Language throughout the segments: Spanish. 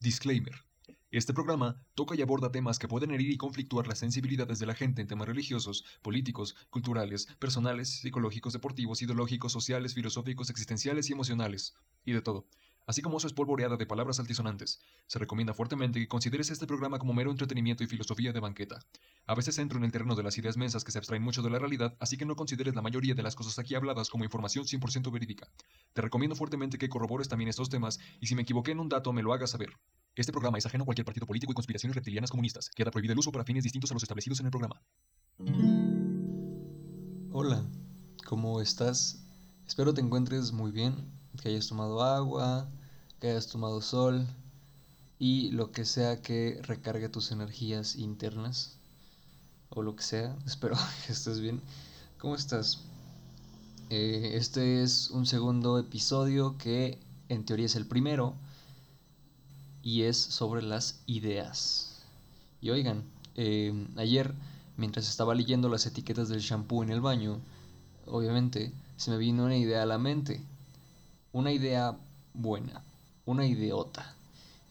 Disclaimer. Este programa toca y aborda temas que pueden herir y conflictuar las sensibilidades de la gente en temas religiosos, políticos, culturales, personales, psicológicos, deportivos, ideológicos, sociales, filosóficos, existenciales y emocionales, y de todo, así como su espolvoreada de palabras altisonantes. Se recomienda fuertemente que consideres este programa como mero entretenimiento y filosofía de banqueta. A veces entro en el terreno de las ideas mensas que se abstraen mucho de la realidad, así que no consideres la mayoría de las cosas aquí habladas como información 100% verídica. Te recomiendo fuertemente que corrobores también estos temas y si me equivoqué en un dato me lo hagas saber. Este programa es ajeno a cualquier partido político y conspiraciones reptilianas comunistas. Queda prohibido el uso para fines distintos a los establecidos en el programa. Hola, ¿cómo estás? Espero te encuentres muy bien, que hayas tomado agua, que hayas tomado sol y lo que sea que recargue tus energías internas o lo que sea. Espero que estés bien. ¿Cómo estás? Eh, este es un segundo episodio que en teoría es el primero y es sobre las ideas. Y oigan, eh, ayer mientras estaba leyendo las etiquetas del shampoo en el baño, obviamente se me vino una idea a la mente. Una idea buena, una ideota.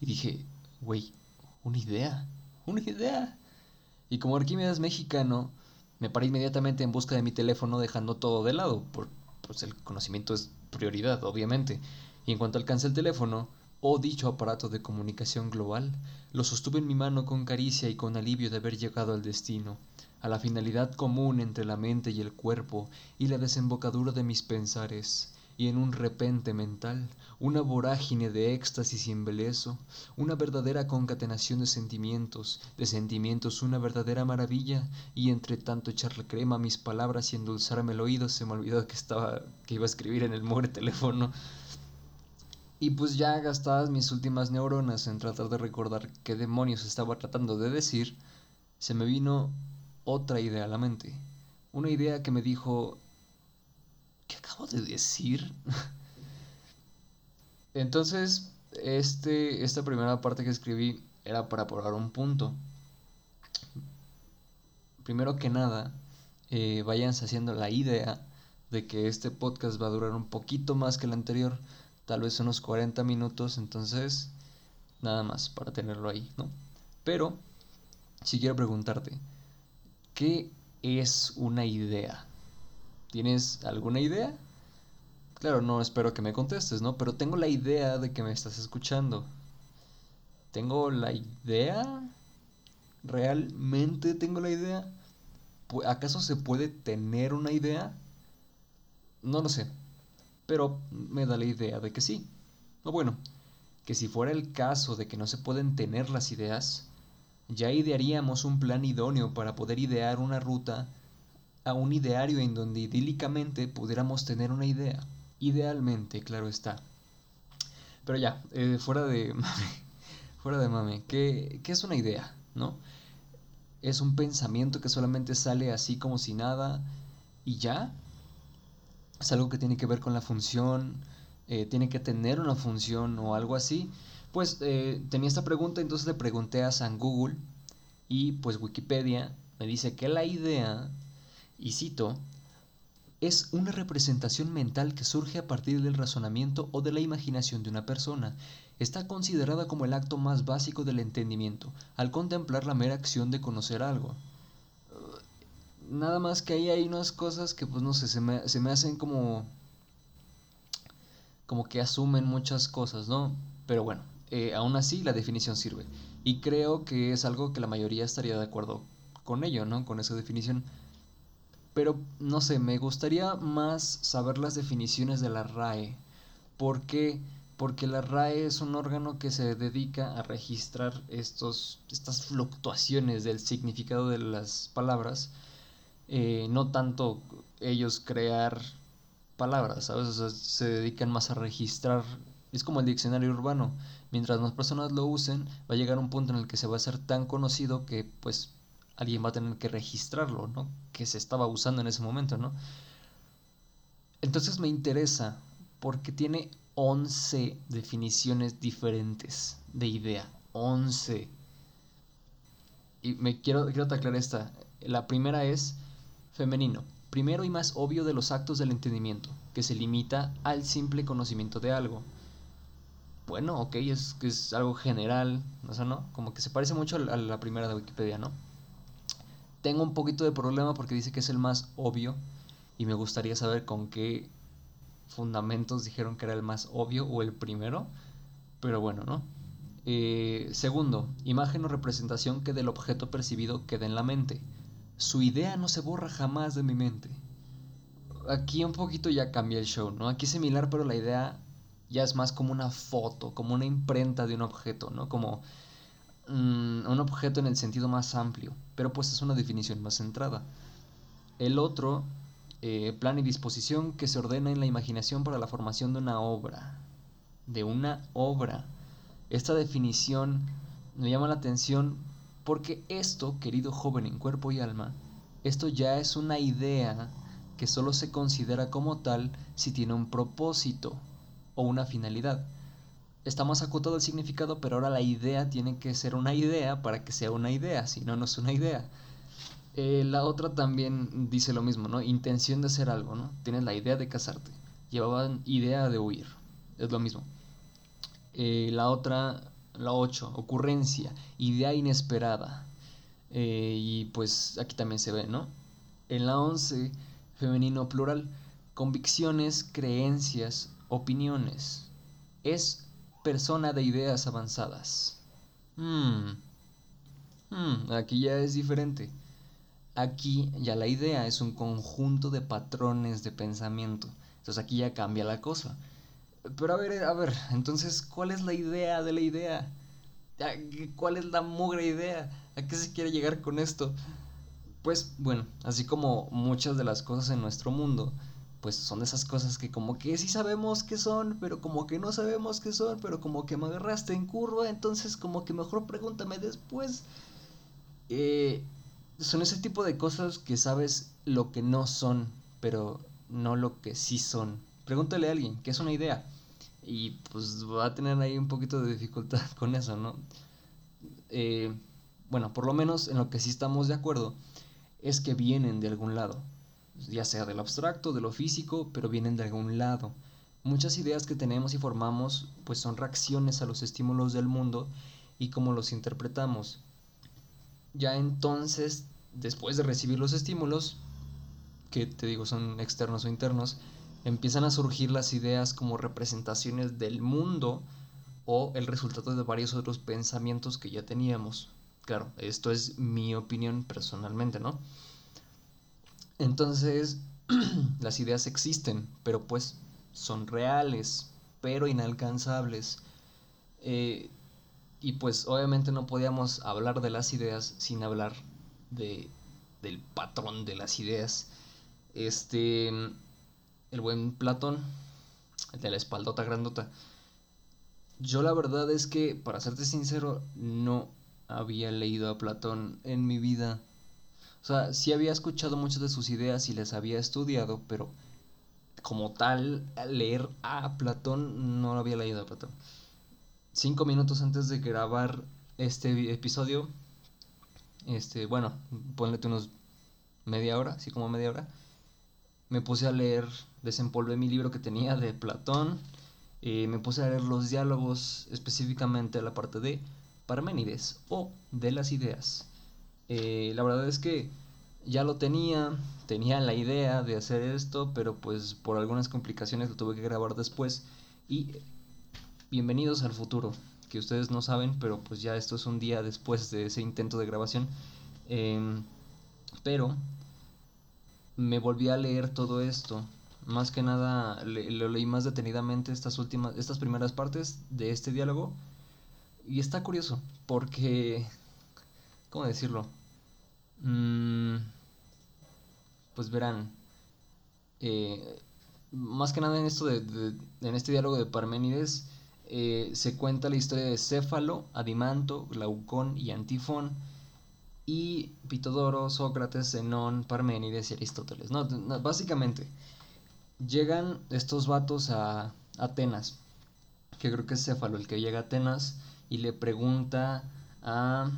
Y dije, güey, una idea, una idea. Y como Arquímedes mexicano, me paré inmediatamente en busca de mi teléfono dejando todo de lado, por, pues el conocimiento es prioridad, obviamente. Y en cuanto alcancé el teléfono, Oh dicho aparato de comunicación global, lo sostuve en mi mano con caricia y con alivio de haber llegado al destino, a la finalidad común entre la mente y el cuerpo y la desembocadura de mis pensares, y en un repente mental, una vorágine de éxtasis y embeleso, una verdadera concatenación de sentimientos, de sentimientos una verdadera maravilla, y entre tanto echarle crema a mis palabras y endulzarme el oído, se me olvidó que estaba, que iba a escribir en el mugre teléfono. Y pues ya gastadas mis últimas neuronas en tratar de recordar qué demonios estaba tratando de decir, se me vino otra idea a la mente. Una idea que me dijo, ¿qué acabo de decir? Entonces, este, esta primera parte que escribí era para probar un punto. Primero que nada, eh, váyanse haciendo la idea de que este podcast va a durar un poquito más que el anterior tal vez unos 40 minutos, entonces nada más para tenerlo ahí, ¿no? Pero, si quiero preguntarte, ¿qué es una idea? ¿Tienes alguna idea? Claro, no espero que me contestes, ¿no? Pero tengo la idea de que me estás escuchando. ¿Tengo la idea? ¿Realmente tengo la idea? ¿Acaso se puede tener una idea? No lo sé pero me da la idea de que sí. O bueno, que si fuera el caso de que no se pueden tener las ideas, ya idearíamos un plan idóneo para poder idear una ruta a un ideario en donde idílicamente pudiéramos tener una idea. Idealmente, claro está. Pero ya, eh, fuera de mame, fuera de mame, ¿qué, ¿qué es una idea? ¿No? Es un pensamiento que solamente sale así como si nada y ya, es algo que tiene que ver con la función, eh, tiene que tener una función o algo así. Pues eh, tenía esta pregunta, entonces le pregunté a San Google y pues Wikipedia me dice que la idea, y cito, es una representación mental que surge a partir del razonamiento o de la imaginación de una persona. Está considerada como el acto más básico del entendimiento, al contemplar la mera acción de conocer algo. Nada más que ahí hay unas cosas que, pues no sé, se me, se me hacen como. como que asumen muchas cosas, ¿no? Pero bueno, eh, aún así la definición sirve. Y creo que es algo que la mayoría estaría de acuerdo con ello, ¿no? Con esa definición. Pero no sé, me gustaría más saber las definiciones de la RAE. ¿Por qué? Porque la RAE es un órgano que se dedica a registrar estos, estas fluctuaciones del significado de las palabras eh, no tanto ellos crear palabras, ¿sabes? se dedican más a registrar. Es como el diccionario urbano. Mientras más personas lo usen, va a llegar un punto en el que se va a hacer tan conocido que, pues, alguien va a tener que registrarlo, ¿no? Que se estaba usando en ese momento, ¿no? Entonces me interesa porque tiene 11 definiciones diferentes de idea. 11. Y me quiero, quiero aclarar esta. La primera es Femenino. Primero y más obvio de los actos del entendimiento, que se limita al simple conocimiento de algo. bueno, ok, es, es algo general, o sea, ¿no? Como que se parece mucho a la primera de Wikipedia, ¿no? Tengo un poquito de problema porque dice que es el más obvio y me gustaría saber con qué fundamentos dijeron que era el más obvio o el primero, pero bueno, ¿no? Eh, segundo, imagen o representación que del objeto percibido quede en la mente. Su idea no se borra jamás de mi mente. Aquí un poquito ya cambia el show, ¿no? Aquí es similar, pero la idea ya es más como una foto, como una imprenta de un objeto, ¿no? Como mm, un objeto en el sentido más amplio, pero pues es una definición más centrada. El otro, eh, plan y disposición que se ordena en la imaginación para la formación de una obra, de una obra. Esta definición me llama la atención porque esto, querido joven en cuerpo y alma, esto ya es una idea que solo se considera como tal si tiene un propósito, o una finalidad. Está más acotado el significado, pero ahora la idea tiene que ser una idea para que sea una idea, si no, no es una idea. Eh, la otra también dice lo mismo, ¿no? Intención de hacer algo, ¿no? Tienes la idea de casarte. Llevaban idea de huir. Es lo mismo. Eh, la otra, la ocho, ocurrencia, idea inesperada. Eh, y pues aquí también se ve, ¿no? En la once, femenino plural, convicciones, creencias, opiniones. Es persona de ideas avanzadas. Hmm. Hmm, aquí ya es diferente. Aquí ya la idea es un conjunto de patrones de pensamiento. Entonces aquí ya cambia la cosa. Pero a ver, a ver, entonces, ¿cuál es la idea de la idea? ¿Cuál es la mugre idea? ¿A qué se quiere llegar con esto? Pues bueno, así como muchas de las cosas en nuestro mundo, pues son esas cosas que como que sí sabemos que son, pero como que no sabemos qué son, pero como que me agarraste en curva, entonces como que mejor pregúntame después. Eh, son ese tipo de cosas que sabes lo que no son, pero no lo que sí son. Pregúntale a alguien, ¿qué es una idea? Y pues va a tener ahí un poquito de dificultad con eso, ¿no? Eh, bueno, por lo menos en lo que sí estamos de acuerdo es que vienen de algún lado ya sea del abstracto, de lo físico, pero vienen de algún lado. Muchas ideas que tenemos y formamos pues son reacciones a los estímulos del mundo y cómo los interpretamos. Ya entonces, después de recibir los estímulos, que te digo son externos o internos, empiezan a surgir las ideas como representaciones del mundo o el resultado de varios otros pensamientos que ya teníamos. Claro, esto es mi opinión personalmente, ¿no? Entonces, las ideas existen, pero pues son reales, pero inalcanzables. Eh, y pues obviamente no podíamos hablar de las ideas sin hablar de, del patrón de las ideas. Este, el buen Platón, el de la espaldota grandota. Yo la verdad es que, para serte sincero, no había leído a Platón en mi vida. O sea, sí había escuchado muchas de sus ideas y les había estudiado, pero como tal, leer a Platón no lo había leído a Platón. Cinco minutos antes de grabar este episodio, este, bueno, ponle unos media hora, así como media hora, me puse a leer, desempolvé mi libro que tenía de Platón, eh, me puse a leer los diálogos, específicamente la parte de Parménides o de las ideas. Eh, la verdad es que ya lo tenía, tenía la idea de hacer esto, pero pues por algunas complicaciones lo tuve que grabar después. Y bienvenidos al futuro, que ustedes no saben, pero pues ya esto es un día después de ese intento de grabación. Em, pero me volví a leer todo esto. Más que nada lo leí más detenidamente estas últimas, estas primeras partes de este diálogo. Y está curioso, porque ¿cómo decirlo? Mm, pues verán, eh, más que nada en esto de, en este diálogo de Parménides eh, se cuenta la historia de Céfalo, Adimanto, Glaucón y Antifón y Pitodoro, Sócrates, Zenón, Parménides y Aristóteles. No, básicamente llegan estos vatos a Atenas, que creo que es Céfalo el que llega a Atenas y le pregunta a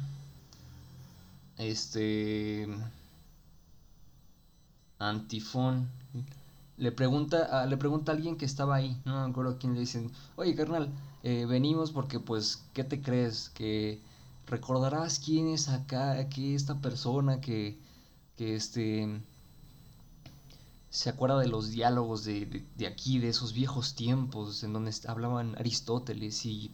este Antifón le pregunta a, le pregunta alguien que estaba ahí, no me acuerdo quién le dicen, oye carnal, eh, venimos porque pues, ¿qué te crees? Que recordarás quién es acá, aquí esta persona que, que este se acuerda de los diálogos de, de, aquí, de esos viejos tiempos en donde hablaban Aristóteles y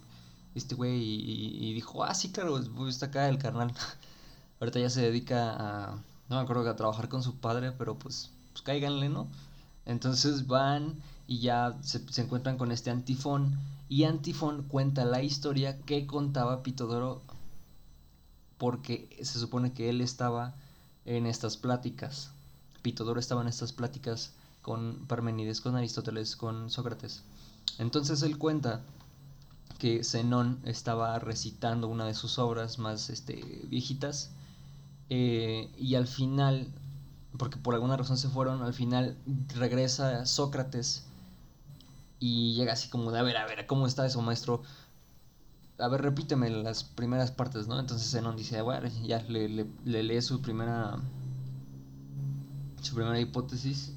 este güey y, dijo, ah, sí, claro, está acá el carnal. Ahorita ya se dedica a, no me acuerdo, a trabajar con su padre, pero pues, pues cáiganle, ¿no? Entonces van y ya se, se encuentran con este Antifón y Antifón cuenta la historia que contaba Pitodoro porque se supone que él estaba en estas pláticas. Pitodoro estaba en estas pláticas con Parmenides, con Aristóteles, con Sócrates. Entonces él cuenta que Zenón estaba recitando una de sus obras más este, viejitas eh, y al final, porque por alguna razón se fueron, al final regresa Sócrates y llega así como de, a ver, a ver, ¿cómo está eso, maestro? A ver, repíteme las primeras partes, ¿no? Entonces Zenón dice, bueno, ya le, le lee su primera su primera hipótesis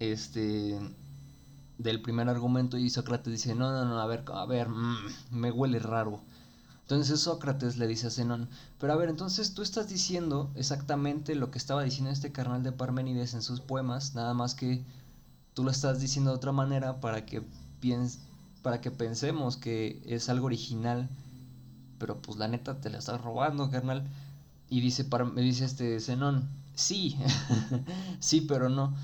este del primer argumento y Sócrates dice, no, no, no, a ver, a ver, mm, me huele raro. Entonces Sócrates le dice a Zenón, pero a ver, entonces tú estás diciendo exactamente lo que estaba diciendo este carnal de Parménides en sus poemas, nada más que tú lo estás diciendo de otra manera para que piens para que pensemos que es algo original, pero pues la neta te la estás robando, carnal. Y dice, me dice este Zenón, Sí, sí, pero no.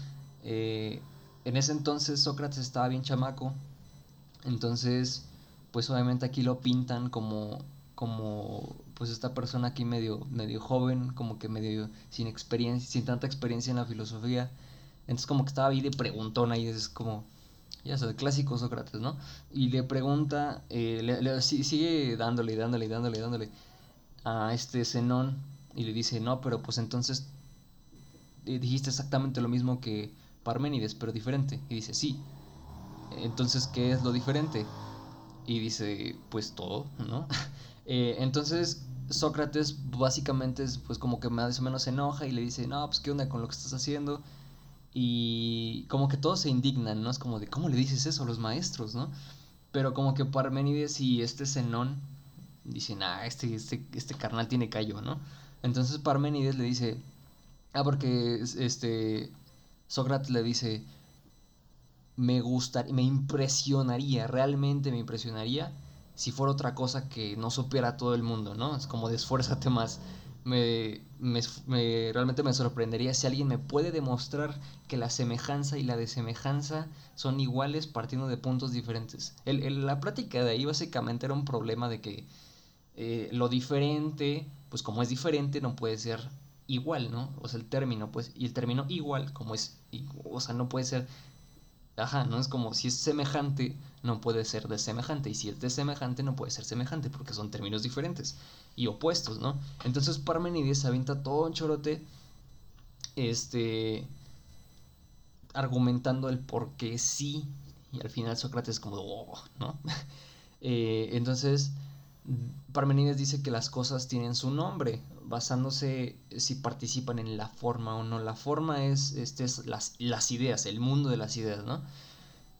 Eh, en ese entonces Sócrates estaba bien chamaco. Entonces, pues obviamente aquí lo pintan como, como pues esta persona aquí medio, medio joven, como que medio sin experiencia, sin tanta experiencia en la filosofía. Entonces como que estaba ahí de preguntón y es como, ya sabes, clásico Sócrates, ¿no? Y le pregunta, eh, le, sigue dándole, dándole, dándole, dándole a este Zenón y le dice, no, pero pues entonces dijiste exactamente lo mismo que Parménides, pero diferente. Y dice, sí. Entonces, ¿qué es lo diferente? Y dice, pues todo, ¿no? Eh, entonces, Sócrates básicamente es pues como que más o menos se enoja y le dice, no, pues qué onda con lo que estás haciendo. Y como que todos se indignan, ¿no? Es como de, ¿cómo le dices eso a los maestros, ¿no? Pero como que Parménides y este Zenón dicen, ah, este, este, este carnal tiene callo, ¿no? Entonces Parménides le dice, Ah, porque este Sócrates le dice, me gustaría, me impresionaría, realmente me impresionaría si fuera otra cosa que no supiera todo el mundo, ¿no? Es como de esfuérzate más. Me, me, realmente me sorprendería si alguien me puede demostrar que la semejanza y la desemejanza son iguales partiendo de puntos diferentes. El, la plática de ahí básicamente era un problema de que eh, lo diferente, pues como es diferente, no puede ser igual, ¿no? O sea, el término, pues, y el término igual, como es, o sea, no puede ser, ajá, ¿no? Es como si es semejante, no puede ser de semejante, y si es de semejante, no puede ser semejante, porque son términos diferentes y opuestos, ¿no? Entonces Parmenides avienta todo un chorote, este, argumentando el por qué sí, y al final Sócrates como, oh, ¿no? eh, entonces, Parmenides dice que las cosas tienen su nombre, basándose si participan en la forma o no. La forma es, este es las, las ideas, el mundo de las ideas, ¿no?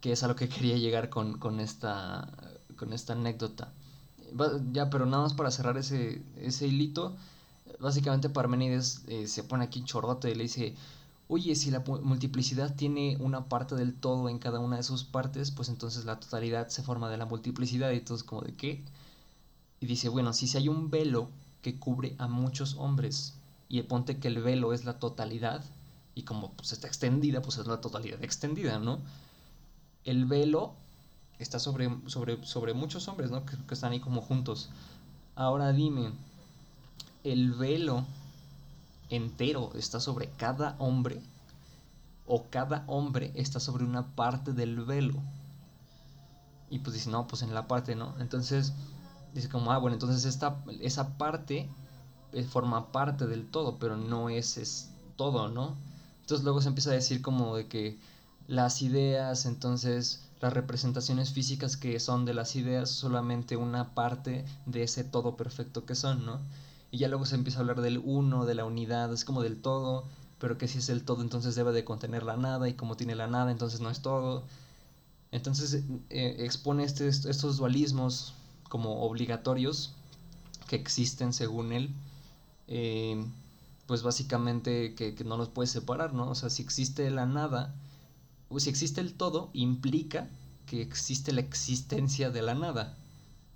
Que es a lo que quería llegar con, con, esta, con esta anécdota. Ya, pero nada más para cerrar ese, ese hilito, básicamente Parmenides eh, se pone aquí en chorrote y le dice, oye, si la multiplicidad tiene una parte del todo en cada una de sus partes, pues entonces la totalidad se forma de la multiplicidad y todo es como de qué. Y dice, bueno, si, si hay un velo que cubre a muchos hombres. Y ponte que el velo es la totalidad, y como pues, está extendida, pues es la totalidad extendida, ¿no? El velo está sobre, sobre, sobre muchos hombres, ¿no? Que, que están ahí como juntos. Ahora dime, ¿el velo entero está sobre cada hombre? ¿O cada hombre está sobre una parte del velo? Y pues dice, no, pues en la parte, ¿no? Entonces dice como, ah, bueno, entonces esta, esa parte eh, forma parte del todo, pero no es, es todo, ¿no? Entonces luego se empieza a decir como de que las ideas, entonces las representaciones físicas que son de las ideas solamente una parte de ese todo perfecto que son, ¿no? Y ya luego se empieza a hablar del uno, de la unidad, es como del todo, pero que si es el todo entonces debe de contener la nada y como tiene la nada entonces no es todo. Entonces eh, expone este, estos dualismos como obligatorios que existen según él, eh, pues básicamente que, no los puede separar, ¿no? O sea, si existe la nada, o si existe el todo, implica que existe la existencia de la nada.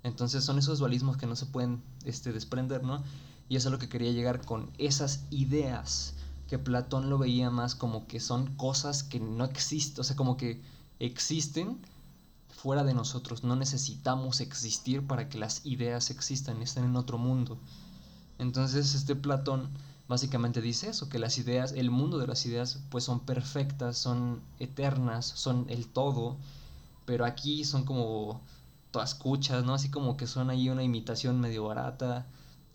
Entonces son esos dualismos que no se pueden este, desprender, ¿no? Y eso es lo que quería llegar con esas ideas que Platón lo veía más como que son cosas que no existen, o sea, como que existen fuera de nosotros, no necesitamos existir para que las ideas existan, están en otro mundo. Entonces este Platón básicamente dice eso, que las ideas, el mundo de las ideas pues son perfectas, son eternas, son el todo, pero aquí son como todas escuchas, ¿no? Así como que son ahí una imitación medio barata,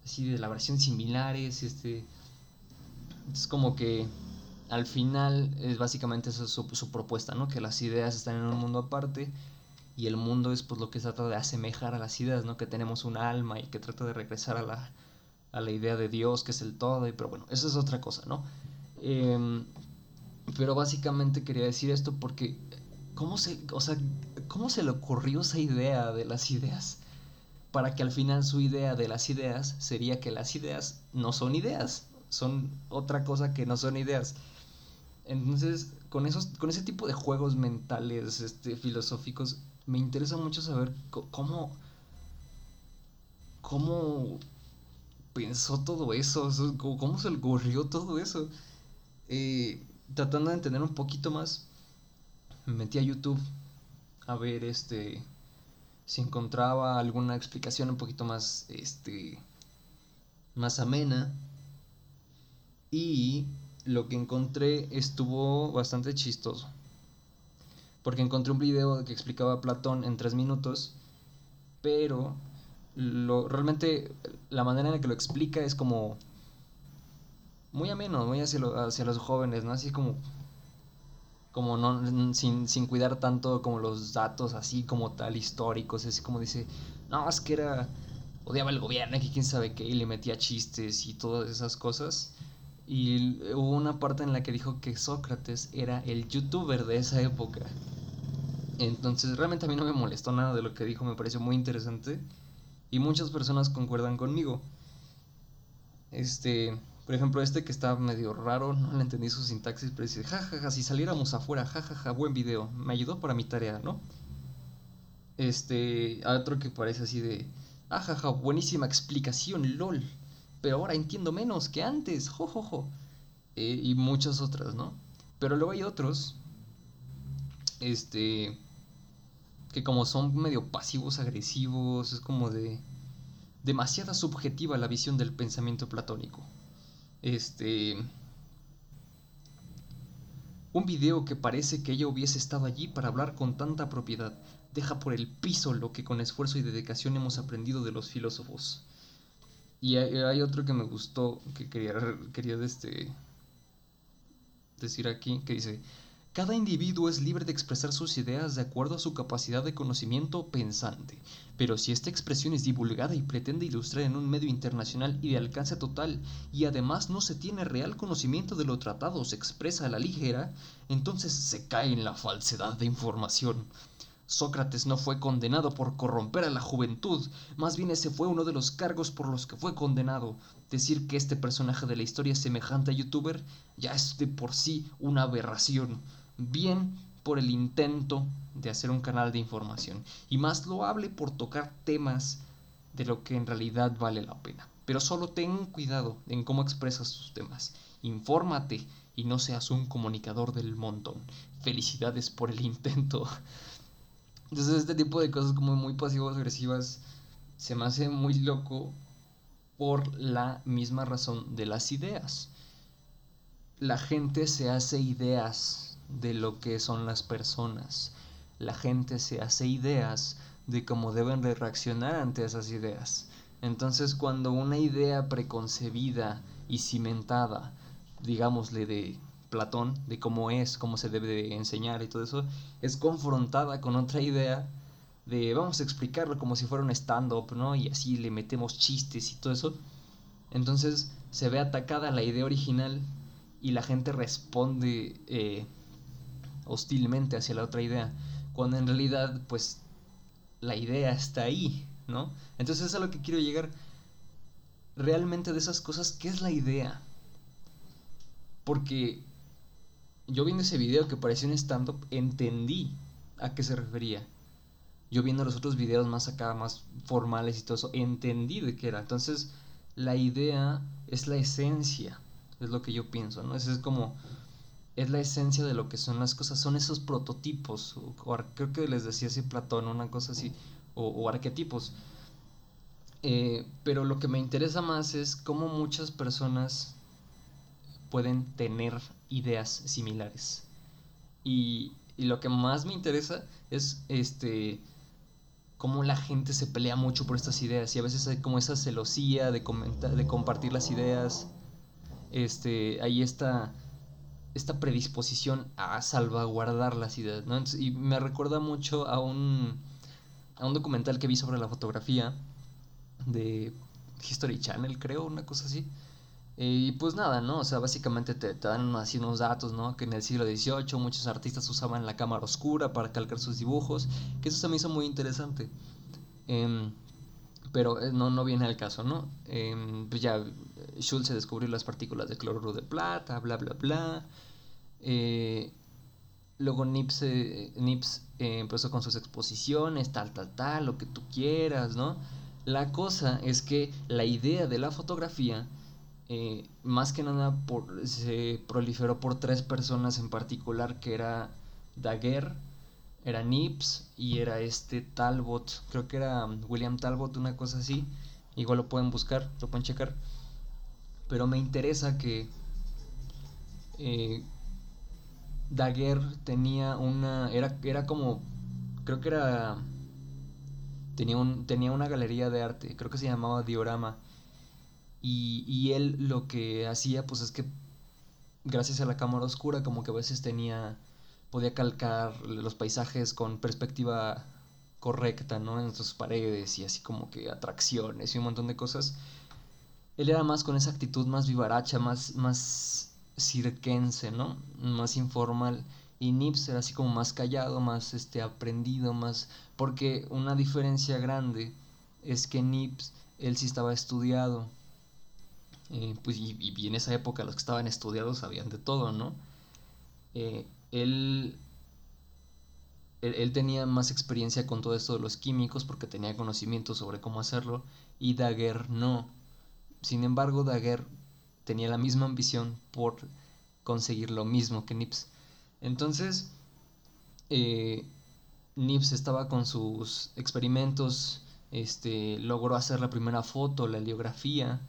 así de la versión similares, este... Es como que al final es básicamente eso su, su, propuesta, ¿no? Que las ideas están en un mundo aparte y el mundo es pues lo que trata de asemejar a las ideas, ¿no? Que tenemos un alma y que trata de regresar a la, a la idea de Dios, que es el todo, y, pero bueno, eso es otra cosa, ¿no? Em, pero básicamente quería decir esto porque, ¿cómo se, o sea, ¿cómo se le ocurrió esa idea de las ideas? Para que al final su idea de las ideas sería que las ideas no son ideas, son otra cosa que no son ideas. Entonces, con, esos, con ese tipo de juegos mentales, este, filosóficos, me interesa mucho saber cómo, cómo pensó todo eso, cómo se le ocurrió todo eso. Eh, tratando de entender un poquito más, me metí a YouTube a ver este si encontraba alguna explicación un poquito más este más amena y lo que encontré estuvo bastante chistoso. Porque encontré un video que explicaba a Platón en tres minutos, pero lo, realmente la manera en la que lo explica es como muy ameno, muy hacia, los jóvenes, ¿no? Así como, como no, sin, sin cuidar tanto como los datos así como tal históricos, así como dice, no, es que era, odiaba el gobierno, que quién sabe qué, y le metía chistes y todas esas cosas. Y hubo una parte en la que dijo que Sócrates era el youtuber de esa época. Entonces realmente a mí no me molestó nada de lo que dijo, me pareció muy interesante. Y muchas personas concuerdan conmigo. Este, por ejemplo, este que está medio raro, no le entendí su sintaxis, pero dice, jajaja, si saliéramos afuera, jajaja, buen video, me ayudó para mi tarea, ¿no? Este, otro que parece así de, ajaja, buenísima explicación, lol pero ahora entiendo menos que antes, jojojo. Eh, y muchas otras, ¿no? Pero luego hay otros, este, que como son medio pasivos, agresivos, es como de demasiada subjetiva la visión del pensamiento platónico. Este, un video que parece que ella hubiese estado allí para hablar con tanta propiedad deja por el piso lo que con esfuerzo y dedicación hemos aprendido de los filósofos. Y hay, otro que me gustó, que quería, quería este, decir aquí, que dice, cada individuo es libre de expresar sus ideas de acuerdo a su capacidad de conocimiento pensante, pero si esta expresión es divulgada y pretende ilustrar en un medio internacional y de alcance total, y además no se tiene real conocimiento de lo tratado se expresa a la ligera, entonces se cae en la falsedad de información. Sócrates no fue condenado por corromper a la juventud, más bien ese fue uno de los cargos por los que fue condenado. Decir que este personaje de la historia es semejante a youtuber ya es de por sí una aberración, bien por el intento de hacer un canal de información, y más loable por tocar temas de lo que en realidad vale la pena. Pero solo ten cuidado en cómo expresas tus temas. Infórmate y no seas un comunicador del montón. Felicidades por el intento. Entonces este tipo de cosas como muy pasivas, agresivas, se me hace muy loco por la misma razón de las ideas. La gente se hace ideas de lo que son las personas. La gente se hace ideas de cómo deben de reaccionar ante esas ideas. Entonces cuando una idea preconcebida y cimentada, digámosle de Platón, de cómo es, cómo se debe de enseñar y todo eso, es confrontada con otra idea de vamos a explicarlo como si fuera un stand-up, ¿no? Y así le metemos chistes y todo eso. Entonces se ve atacada la idea original y la gente responde eh, hostilmente hacia la otra idea. cuando en realidad, pues, la idea está ahí, ¿no? Entonces es a lo que quiero llegar. Realmente de esas cosas, ¿qué es la idea? Porque yo viendo ese video que parecía un stand-up, entendí a qué se refería. Yo viendo los otros videos más acá, más formales y todo eso, entendí de qué era. Entonces, la idea es la esencia, es lo que yo pienso, ¿no? Es, es como, es la esencia de lo que son las cosas, son esos prototipos, o, creo que les decía así Platón, una cosa así, o, arquetipos. Eh, pero lo que me interesa más es cómo muchas personas pueden tener ideas similares. Y, y lo que más me interesa es este cómo la gente se pelea mucho por estas ideas y a veces hay como esa celosía de comentar, de compartir las ideas. Este, ahí está esta predisposición a salvaguardar las ideas, ¿no? y me recuerda mucho a un a un documental que vi sobre la fotografía de History Channel, creo, una cosa así. Y pues nada, ¿no? O sea, básicamente te, dan así unos datos, ¿no? Que en el siglo XVIII muchos artistas usaban la cámara oscura para calcar sus dibujos, que eso se me hizo muy interesante. Em, pero eh, no, no viene al caso, ¿no? Em, pues ya Schulze descubrió las partículas de cloruro de plata, bla, bla, bla. Eh, luego Nips, eh, Nips empezó con sus exposiciones, tal, tal, tal, lo que tú quieras, ¿no? La cosa es que la idea de la fotografía eh, más que nada se proliferó por tres personas en particular, que era Daguerre, era Nips y era este Talbot, creo que era William Talbot, una cosa así, igual lo pueden buscar, lo pueden checar, pero me interesa que eh, Daguerre tenía una, era, era como, creo que era, tenía, un, tenía una galería de arte, creo que se llamaba Diorama, y, él lo que hacía, pues es que gracias a la cámara oscura, como que a veces tenía, podía calcar los paisajes con perspectiva correcta, ¿no? En sus paredes y así como que atracciones y un montón de cosas. Él era más con esa actitud más vivaracha, más, más cirquense, ¿no? Más informal. Y Nips era así como más callado, más este, aprendido, más... Porque una diferencia grande es que Nips, él sí estaba estudiado pues, y, en esa época los que estaban estudiados sabían de todo, ¿no? Eh, él, él, tenía más experiencia con todo esto de los químicos porque tenía conocimiento sobre cómo hacerlo y Daguerre no. Sin embargo, Daguerre tenía la misma ambición por conseguir lo mismo que Nips. Entonces, eh, estaba con sus experimentos, este, logró hacer la primera foto, la heliografía,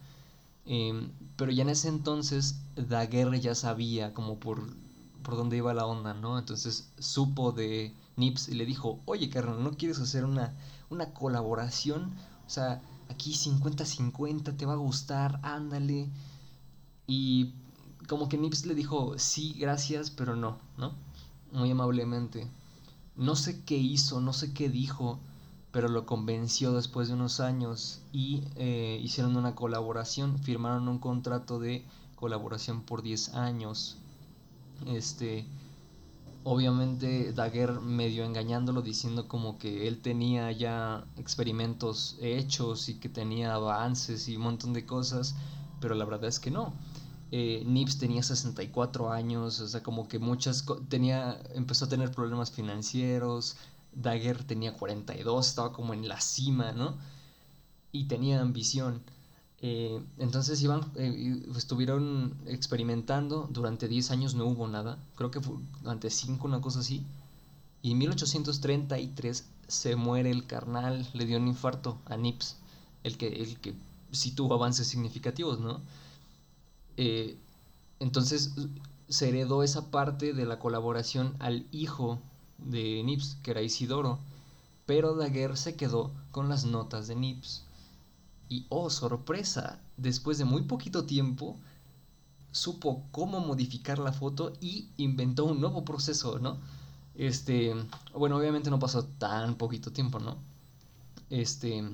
Em, pero ya en ese entonces Daguerre ya sabía como por, por dónde iba la onda, ¿no? Entonces supo de Nips y le dijo, oye carnal, ¿no quieres hacer una, una colaboración? O sea, aquí 50-50, te va a gustar, ándale. Y como que Nips le dijo, sí, gracias, pero no, ¿no? Muy amablemente. No sé qué hizo, no sé qué dijo, pero lo convenció después de unos años y eh, hicieron una colaboración, firmaron un contrato de colaboración por 10 años. Este, obviamente Daguerre medio engañándolo diciendo como que él tenía ya experimentos hechos y que tenía avances y un montón de cosas, pero la verdad es que no. Eh, Nips tenía 64 años, o sea, como que muchas tenía empezó a tener problemas financieros, Daguerre tenía 42, estaba como en la cima, ¿no? Y tenía ambición. Eh, entonces iban, eh, estuvieron experimentando, durante 10 años no hubo nada, creo que fue durante 5, una cosa así. Y en 1833 se muere el carnal, le dio un infarto a Nips, el que, el que sí tuvo avances significativos, ¿no? Eh, entonces se heredó esa parte de la colaboración al hijo de Nips, que era Isidoro, pero Daguerre se quedó con las notas de Nips. Y oh, sorpresa, después de muy poquito tiempo, supo cómo modificar la foto y inventó un nuevo proceso, ¿no? Este, bueno, obviamente no pasó tan poquito tiempo, ¿no? Este,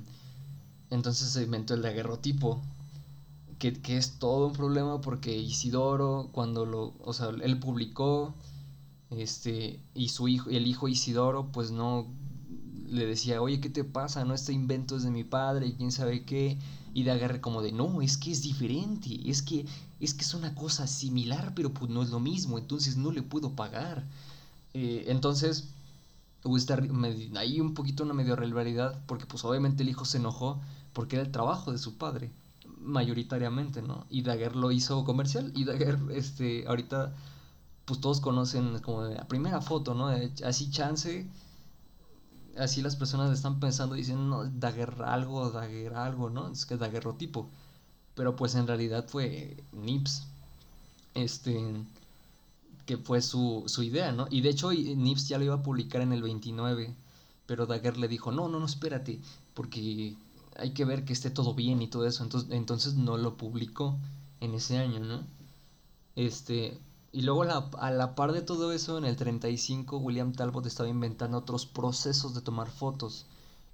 entonces se inventó el daguerrotipo, que, que es todo un problema porque Isidoro, cuando lo, o sea, él publicó Este, y su hijo, el hijo Isidoro, pues no le decía, oye, ¿qué te pasa? No, este invento es de mi padre, y quién sabe qué. Y Daguerre como de, no, es que es diferente, es que, es que es una cosa similar, pero pues no es lo mismo, entonces no le puedo pagar. Eh, entonces, hubo ahí un poquito una medio rivalidad, porque pues obviamente el hijo se enojó porque era el trabajo de su padre, mayoritariamente, ¿no? Y Daguerre lo hizo comercial, y Daguerre, este, ahorita, pues todos conocen como la primera foto, ¿no? Así chance así las personas están pensando, dicen, no, Daguerre algo, Daguerre algo, ¿no? Es que tipo Pero pues en realidad fue Nips, este, que fue su, su idea, ¿no? Y de hecho Nips ya lo iba a publicar en el 29, pero Daguerre le dijo, no, no, no, espérate, porque hay que ver que esté todo bien y todo eso. Entonces, entonces no lo publicó en ese año, ¿no? Este, y luego a la par de todo eso, en el 35, William Talbot estaba inventando otros procesos de tomar fotos.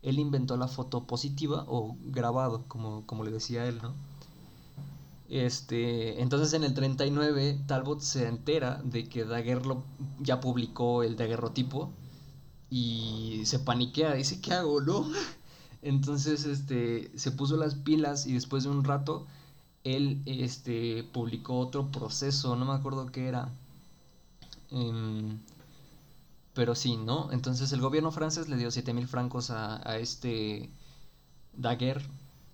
Él inventó la foto positiva o grabado, como, como le decía él, ¿no? Este, entonces en el 39 Talbot se entera de que Daguerre ya publicó el daguerrotipo y se paniquea, dice, ¿qué hago, no? Entonces este, se puso las pilas y después de un rato él este, publicó otro proceso, no me acuerdo qué era. Em, pero sí, ¿no? Entonces el gobierno francés le dio 7 mil francos a, este Daguerre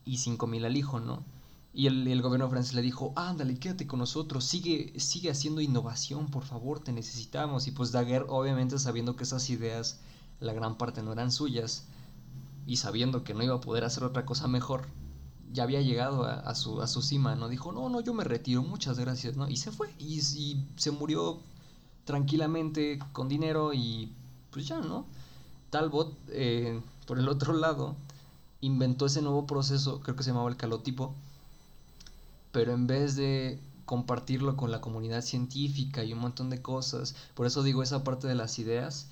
y 5 mil al hijo, ¿no? Y el, gobierno francés le dijo, ándale, quédate con nosotros, sigue, sigue haciendo innovación, por favor, te necesitamos. Y pues Daguerre, obviamente sabiendo que esas ideas, la gran parte no eran suyas, y sabiendo que no iba a poder hacer otra cosa mejor, ya había llegado a, su, a su cima, ¿no? Dijo, no, no, yo me retiro, muchas gracias, ¿no? Y se fue, y, se murió tranquilamente con dinero y pues ya, ¿no? Talbot, eh, por el otro lado, inventó ese nuevo proceso, creo que se llamaba el calotipo, pero en vez de compartirlo con la comunidad científica y un montón de cosas, por eso digo esa parte de las ideas,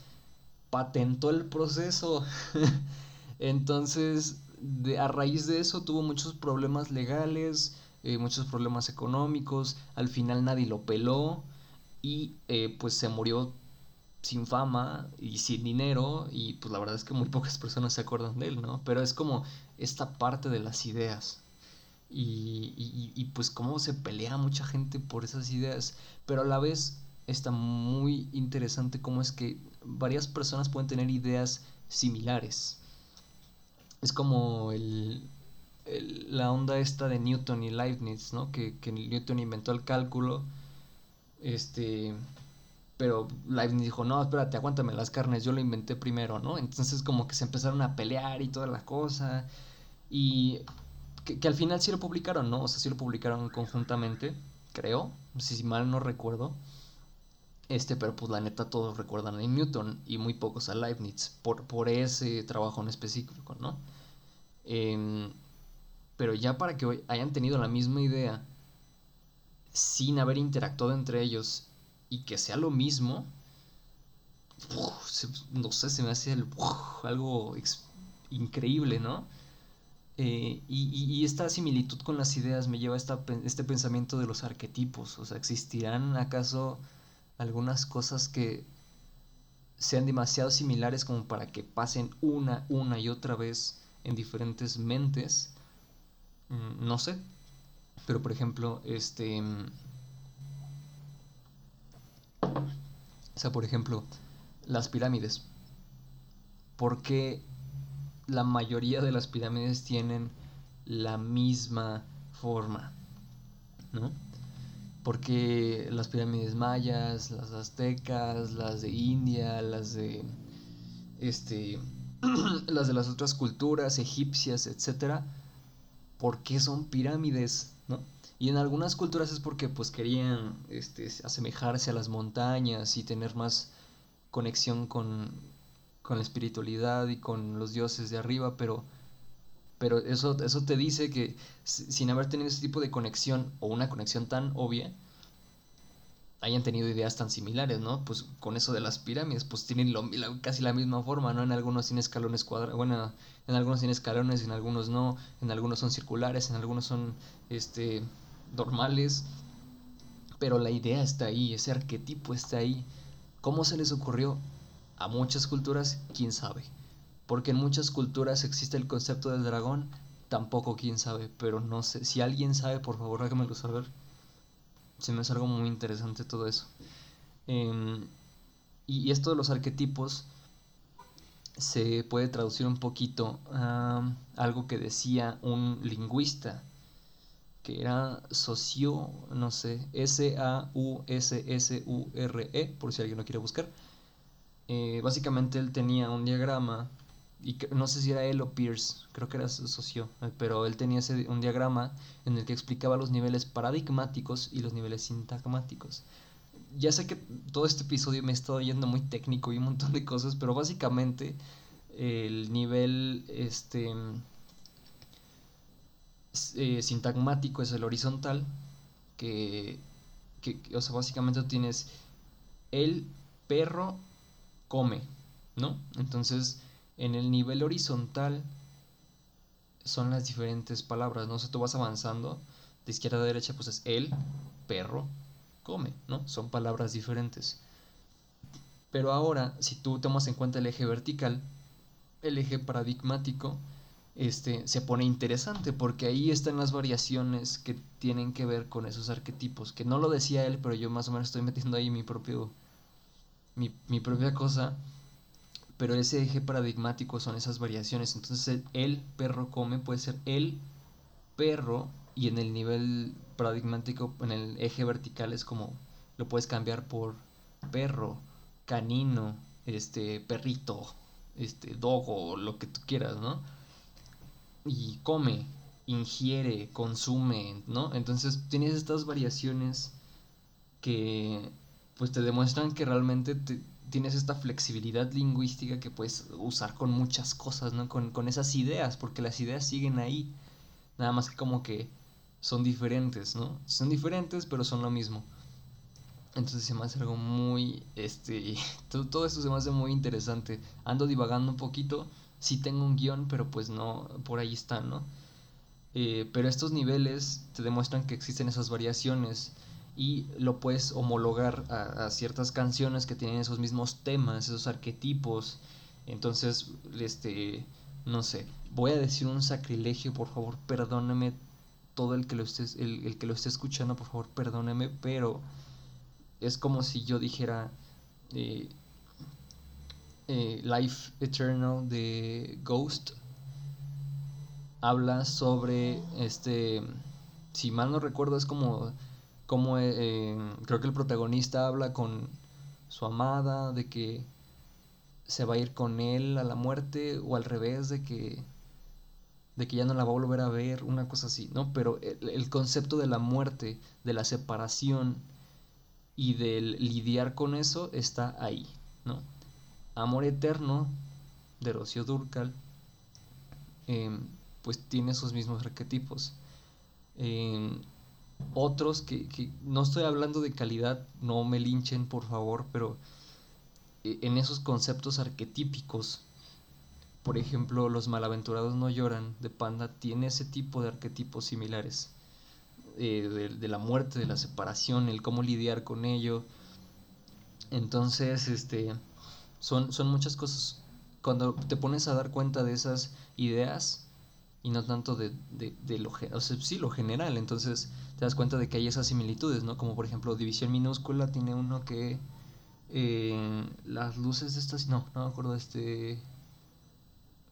patentó el proceso. Entonces, a raíz de eso tuvo muchos problemas legales, eh, muchos problemas económicos, al final nadie lo peló y eh, pues se murió sin fama y sin dinero y pues la verdad es que muy pocas personas se acuerdan de él, ¿no? Pero es como esta parte de las ideas y, y, y pues cómo se pelea mucha gente por esas ideas, pero a la vez está muy interesante cómo es que varias personas pueden tener ideas similares es como el, la onda esta de Newton y Leibniz, ¿no? Que, que, Newton inventó el cálculo, este, pero Leibniz dijo, no, espérate, aguántame las carnes, yo lo inventé primero, ¿no? Entonces como que se empezaron a pelear y toda la cosa, y que, que al final sí lo publicaron, ¿no? O sea, sí lo publicaron conjuntamente, creo, si mal no recuerdo. Este, pero pues la neta todos recuerdan a Newton y muy pocos a Leibniz por, por ese trabajo en específico, ¿no? Em, pero ya para que hayan tenido la misma idea sin haber interactuado entre ellos y que sea lo mismo, no sé, se me hace algo increíble, ¿no? Eh, y, esta similitud con las ideas me lleva a este pensamiento de los arquetipos. O sea, ¿existirán acaso algunas cosas que sean demasiado similares como para que pasen una, una y otra vez en diferentes mentes? Mm, no sé. Pero por ejemplo, este... O sea, por ejemplo, las pirámides. ¿Por qué la mayoría de las pirámides tienen la misma forma? ¿No? porque las pirámides mayas, las aztecas, las de India, las de este las de las otras culturas egipcias, etcétera, ¿por qué son pirámides, no? Y en algunas culturas es porque pues querían este, asemejarse a las montañas y tener más conexión con, con la espiritualidad y con los dioses de arriba, pero pero eso, eso te dice que sin haber tenido ese tipo de conexión o una conexión tan obvia, hayan tenido ideas tan similares, ¿no? Pues con eso de las pirámides, pues tienen casi la misma forma, ¿no? En algunos tienen escalones cuadrados, bueno, en algunos tienen escalones, en algunos no, en algunos son circulares, en algunos son, este, normales, pero la idea está ahí, ese arquetipo está ahí. ¿Cómo se les ocurrió? A muchas culturas, quién sabe. Porque en muchas culturas existe el concepto del dragón, tampoco quién sabe, pero no sé. Si alguien sabe, por favor, hágamelo saber. Se me hace algo muy interesante todo eso. Em, y, esto de los arquetipos se puede traducir un poquito a algo que decía un lingüista, que era socio, no sé, S-A-U-S-S-U-R-E, por si alguien lo quiere buscar. Eh, básicamente él tenía un diagrama, y no sé si era él o Pierce, creo que era socio, eh, pero él tenía ese, un diagrama en el que explicaba los niveles paradigmáticos y los niveles sintagmáticos ya sé que todo este episodio me he estado yendo muy técnico y un montón de cosas, pero básicamente el nivel este eh, sintagmático es el horizontal, que, que, o sea, básicamente tienes el perro come, ¿no? Entonces, en el nivel horizontal son las diferentes palabras, ¿no? O sea, tú vas avanzando de izquierda a derecha, pues es el perro come, ¿no? Son palabras diferentes. Pero ahora, si tú tomas en cuenta el eje vertical, el eje paradigmático, este, se pone interesante porque ahí están las variaciones que tienen que ver con esos arquetipos, que no lo decía él, pero yo más o menos estoy metiendo ahí mi propio mi, mi propia cosa, pero ese eje paradigmático son esas variaciones, entonces el perro come puede ser el perro y en el nivel paradigmático, en el eje vertical es como lo puedes cambiar por perro, canino, este perrito, este dogo, lo que tú quieras, ¿no? Y come, ingiere, consume, ¿no? Entonces tienes estas variaciones que pues te demuestran que realmente tienes esta flexibilidad lingüística que puedes usar con muchas cosas, ¿no? Con, con esas ideas, porque las ideas siguen ahí. Nada más que como que son diferentes, ¿no? Son diferentes, pero son lo mismo. Entonces se me hace algo muy, este, todo, todo esto se me hace muy interesante. Ando divagando un poquito, sí tengo un guion, pero pues no, por ahí están, ¿no? Eh, pero estos niveles te demuestran que existen esas variaciones y lo puedes homologar a, ciertas canciones que tienen esos mismos temas, esos arquetipos. Entonces, este, no sé, voy a decir un sacrilegio, por favor, perdóname todo el que lo esté, el, que lo esté escuchando, por favor, perdóneme, pero es como si yo dijera eh, eh, Life Eternal de Ghost. Habla sobre este, si mal no recuerdo, es como, como eh, creo que el protagonista habla con su amada de que se va a ir con él a la muerte o al revés de que de que ya no la va a volver a ver, una cosa así, ¿no? Pero el, concepto de la muerte, de la separación y del lidiar con eso está ahí, ¿no? Amor Eterno de Rocío Durcal, em, pues tiene esos mismos arquetipos. Otros que, que, no estoy hablando de calidad, no me linchen por favor, pero eh, en esos conceptos arquetípicos por ejemplo, Los malaventurados no lloran de Panda tiene ese tipo de arquetipos similares. Eh, de, la muerte, de la separación, el cómo lidiar con ello. Entonces, este, son, son muchas cosas. Cuando te pones a dar cuenta de esas ideas y no tanto de, de, lo, o sea, sí, lo general, entonces te das cuenta de que hay esas similitudes, ¿no? Como por ejemplo, división minúscula tiene uno que eh, las luces de estas, no, no me acuerdo este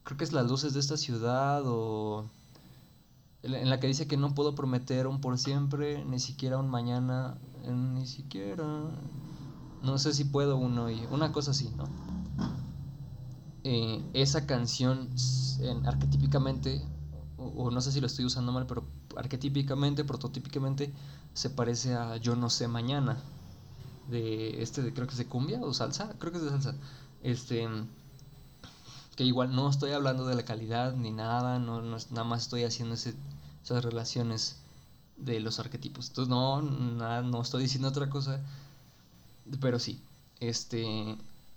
creo que es las luces de esta ciudad o en la que dice que no puedo prometer un por siempre, ni siquiera un mañana, ni siquiera, no sé si puedo uno y una cosa así, ¿no? Eh, esa canción en, arquetípicamente, o, no sé si lo estoy usando mal, pero arquetípicamente, prototípicamente, se parece a Yo no sé mañana, de este, de, creo que es de cumbia o salsa, creo que es de salsa, este que igual no estoy hablando de la calidad ni nada, no, nada más estoy haciendo ese, esas relaciones de los arquetipos. Entonces no, nada, no estoy diciendo otra cosa, pero sí, este,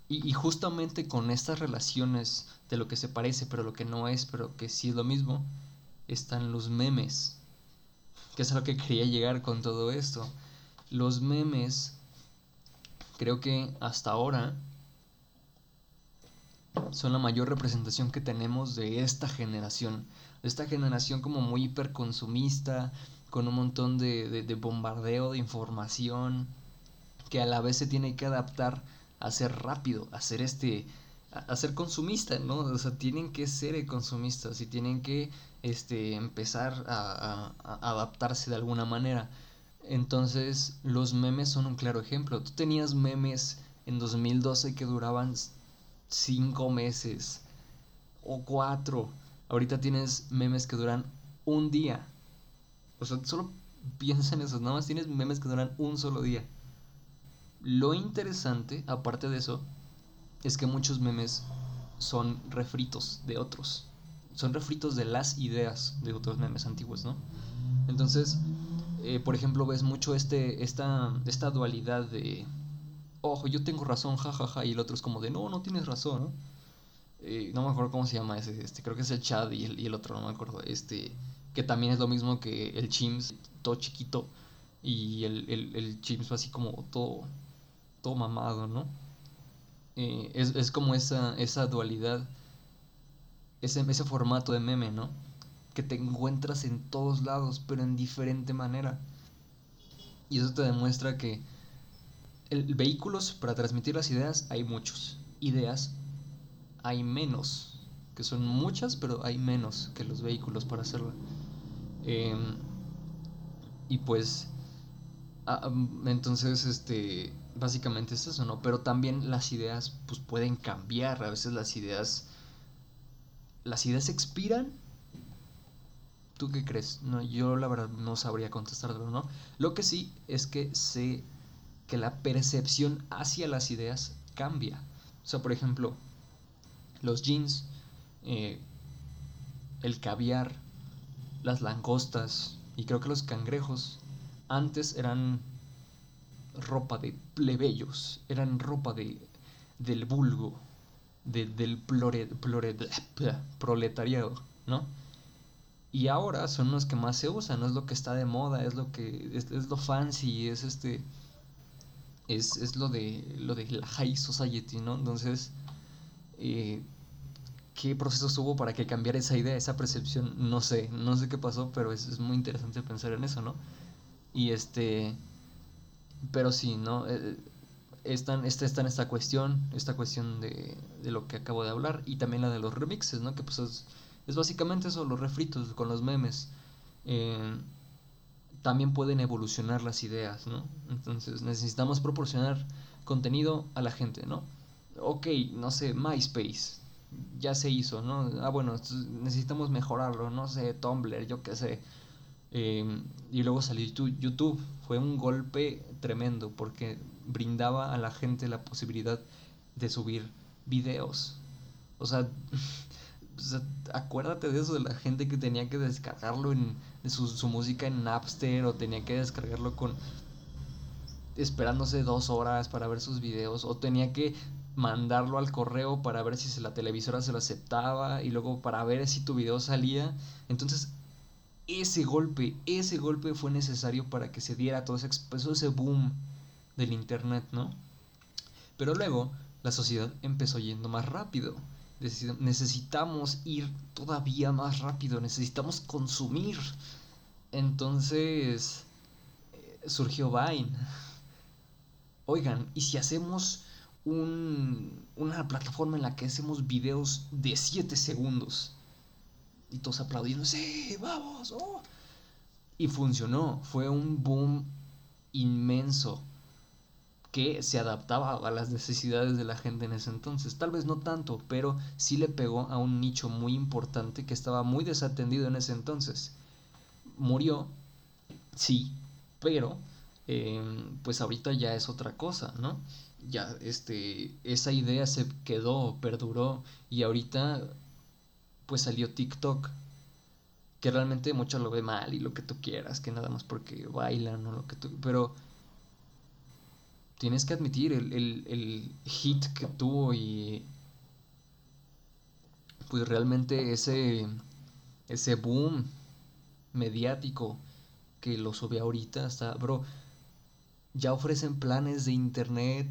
y, y, justamente con estas relaciones de lo que se parece, pero lo que no es, pero que sí es lo mismo, están los memes, que es a lo que quería llegar con todo esto. Los memes creo que hasta ahora son la mayor representación que tenemos de esta generación. De esta generación como muy hiperconsumista, con un montón de, de, bombardeo de información, que a la vez se tiene que adaptar a ser rápido, a ser este a, ser consumista, ¿no? O sea, tienen que ser consumistas y tienen que este, empezar a, a, adaptarse de alguna manera. Entonces, los memes son un claro ejemplo. Tú tenías memes en 2012 que duraban cinco meses o cuatro. Ahorita tienes memes que duran un día. O sea, solo piensa en eso. Nada más tienes memes que duran un solo día. Lo interesante, aparte de eso, es que muchos memes son refritos de otros. Son refritos de las ideas de otros memes antiguos, ¿no? Entonces, eh, por ejemplo, ves mucho este, esta, esta dualidad de, ojo, yo tengo razón, jajaja, y el otro es como de, no, no tienes razón, ¿no? Eh, no me acuerdo cómo se llama ese, este, creo que es el Chad y el, y el otro, no me acuerdo, este, que también es lo mismo que el Chims, todo chiquito, y el, el, el así como todo, todo mamado, ¿no? Eh, es, como esa, esa dualidad, ese, ese formato de meme, ¿no? Que te encuentras en todos lados, pero en diferente manera. Y eso te demuestra que el, vehículos para transmitir las ideas hay muchos. Ideas hay menos, que son muchas, pero hay menos que los vehículos para hacerlo. Em, y pues, ah, entonces, este, básicamente es eso, ¿no? Pero también las ideas pues pueden cambiar, a veces las ideas las ideas expiran. ¿Tú qué crees? No, yo la verdad no sabría contestarlo, ¿no? Lo que sí es que sé que la percepción hacia las ideas cambia. O sea, por ejemplo, los jeans, eh, el caviar, las langostas y creo que los cangrejos antes eran ropa de plebeyos, eran ropa de, del vulgo, del proletariado, ¿no? Y ahora son los que más se usan, es lo que está de moda, es lo que es, lo fancy, es este es, es, lo de lo de la high society, ¿no? Entonces, eh, ¿qué proceso hubo para que cambiara esa idea, esa percepción? No sé, no sé qué pasó, pero es, es muy interesante pensar en eso, ¿no? Y este pero sí, ¿no? Eh, están, está, está en esta cuestión, esta cuestión de, de, lo que acabo de hablar, y también la de los remixes, ¿no? Que pues es, es básicamente eso, los refritos con los memes. Eh, también pueden evolucionar las ideas, ¿no? Entonces necesitamos proporcionar contenido a la gente, ¿no? Ok, no sé, MySpace, ya se hizo, ¿no? Ah, bueno, necesitamos mejorarlo, no sé, Tumblr, yo qué sé. Em, y luego salió YouTube. Fue un golpe tremendo porque brindaba a la gente la posibilidad de subir videos. O sea, acuérdate de eso, de la gente que tenía que descargarlo en su, su, música en Napster o tenía que descargarlo con esperándose dos horas para ver sus videos o tenía que mandarlo al correo para ver si la televisora se lo aceptaba y luego para ver si tu video salía. Entonces ese golpe, ese golpe fue necesario para que se diera todo ese, ese boom del Internet, ¿no? Pero luego la sociedad empezó yendo más rápido. Necesitamos ir todavía más rápido, necesitamos consumir. Entonces eh, surgió Vine. Oigan, ¿y si hacemos un, una plataforma en la que hacemos videos de 7 segundos? Y todos aplaudiendo, sí, vamos. Oh". Y funcionó, fue un boom inmenso que se adaptaba a las necesidades de la gente en ese entonces. Tal vez no tanto, pero sí le pegó a un nicho muy importante que estaba muy desatendido en ese entonces. Murió, sí, pero em, pues ahorita ya es otra cosa, ¿no? Ya este, esa idea se quedó, perduró y ahorita pues salió TikTok, que realmente mucho lo ve mal y lo que tú quieras, que nada más porque bailan o lo que tú... Pero tienes que admitir el, el hit que tuvo y pues realmente ese, ese boom mediático que lo sube ahorita está, bro, ya ofrecen planes de internet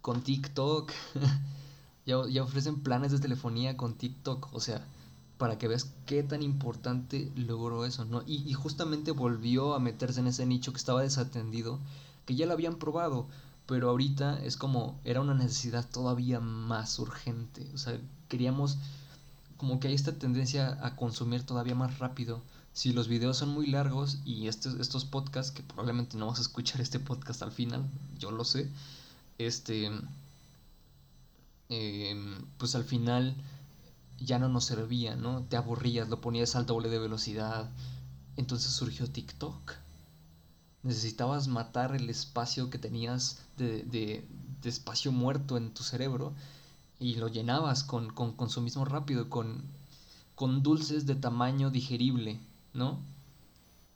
con TikTok. ya, ya ofrecen planes de telefonía con TikTok. O sea, para que veas qué tan importante logró eso, ¿no? Y, y, justamente volvió a meterse en ese nicho que estaba desatendido, que ya lo habían probado, pero ahorita es como, era una necesidad todavía más urgente, o sea, queríamos, como que hay esta tendencia a consumir todavía más rápido. Si los videos son muy largos y estos, estos podcasts, que probablemente no vas a escuchar este podcast al final, yo lo sé, este, eh, pues al final ya no nos servía, ¿no? Te aburrías, lo ponías al doble de velocidad. Entonces surgió TikTok. Necesitabas matar el espacio que tenías de, de, de espacio muerto en tu cerebro y lo llenabas con, con consumismo rápido, con, con dulces de tamaño digerible, ¿no?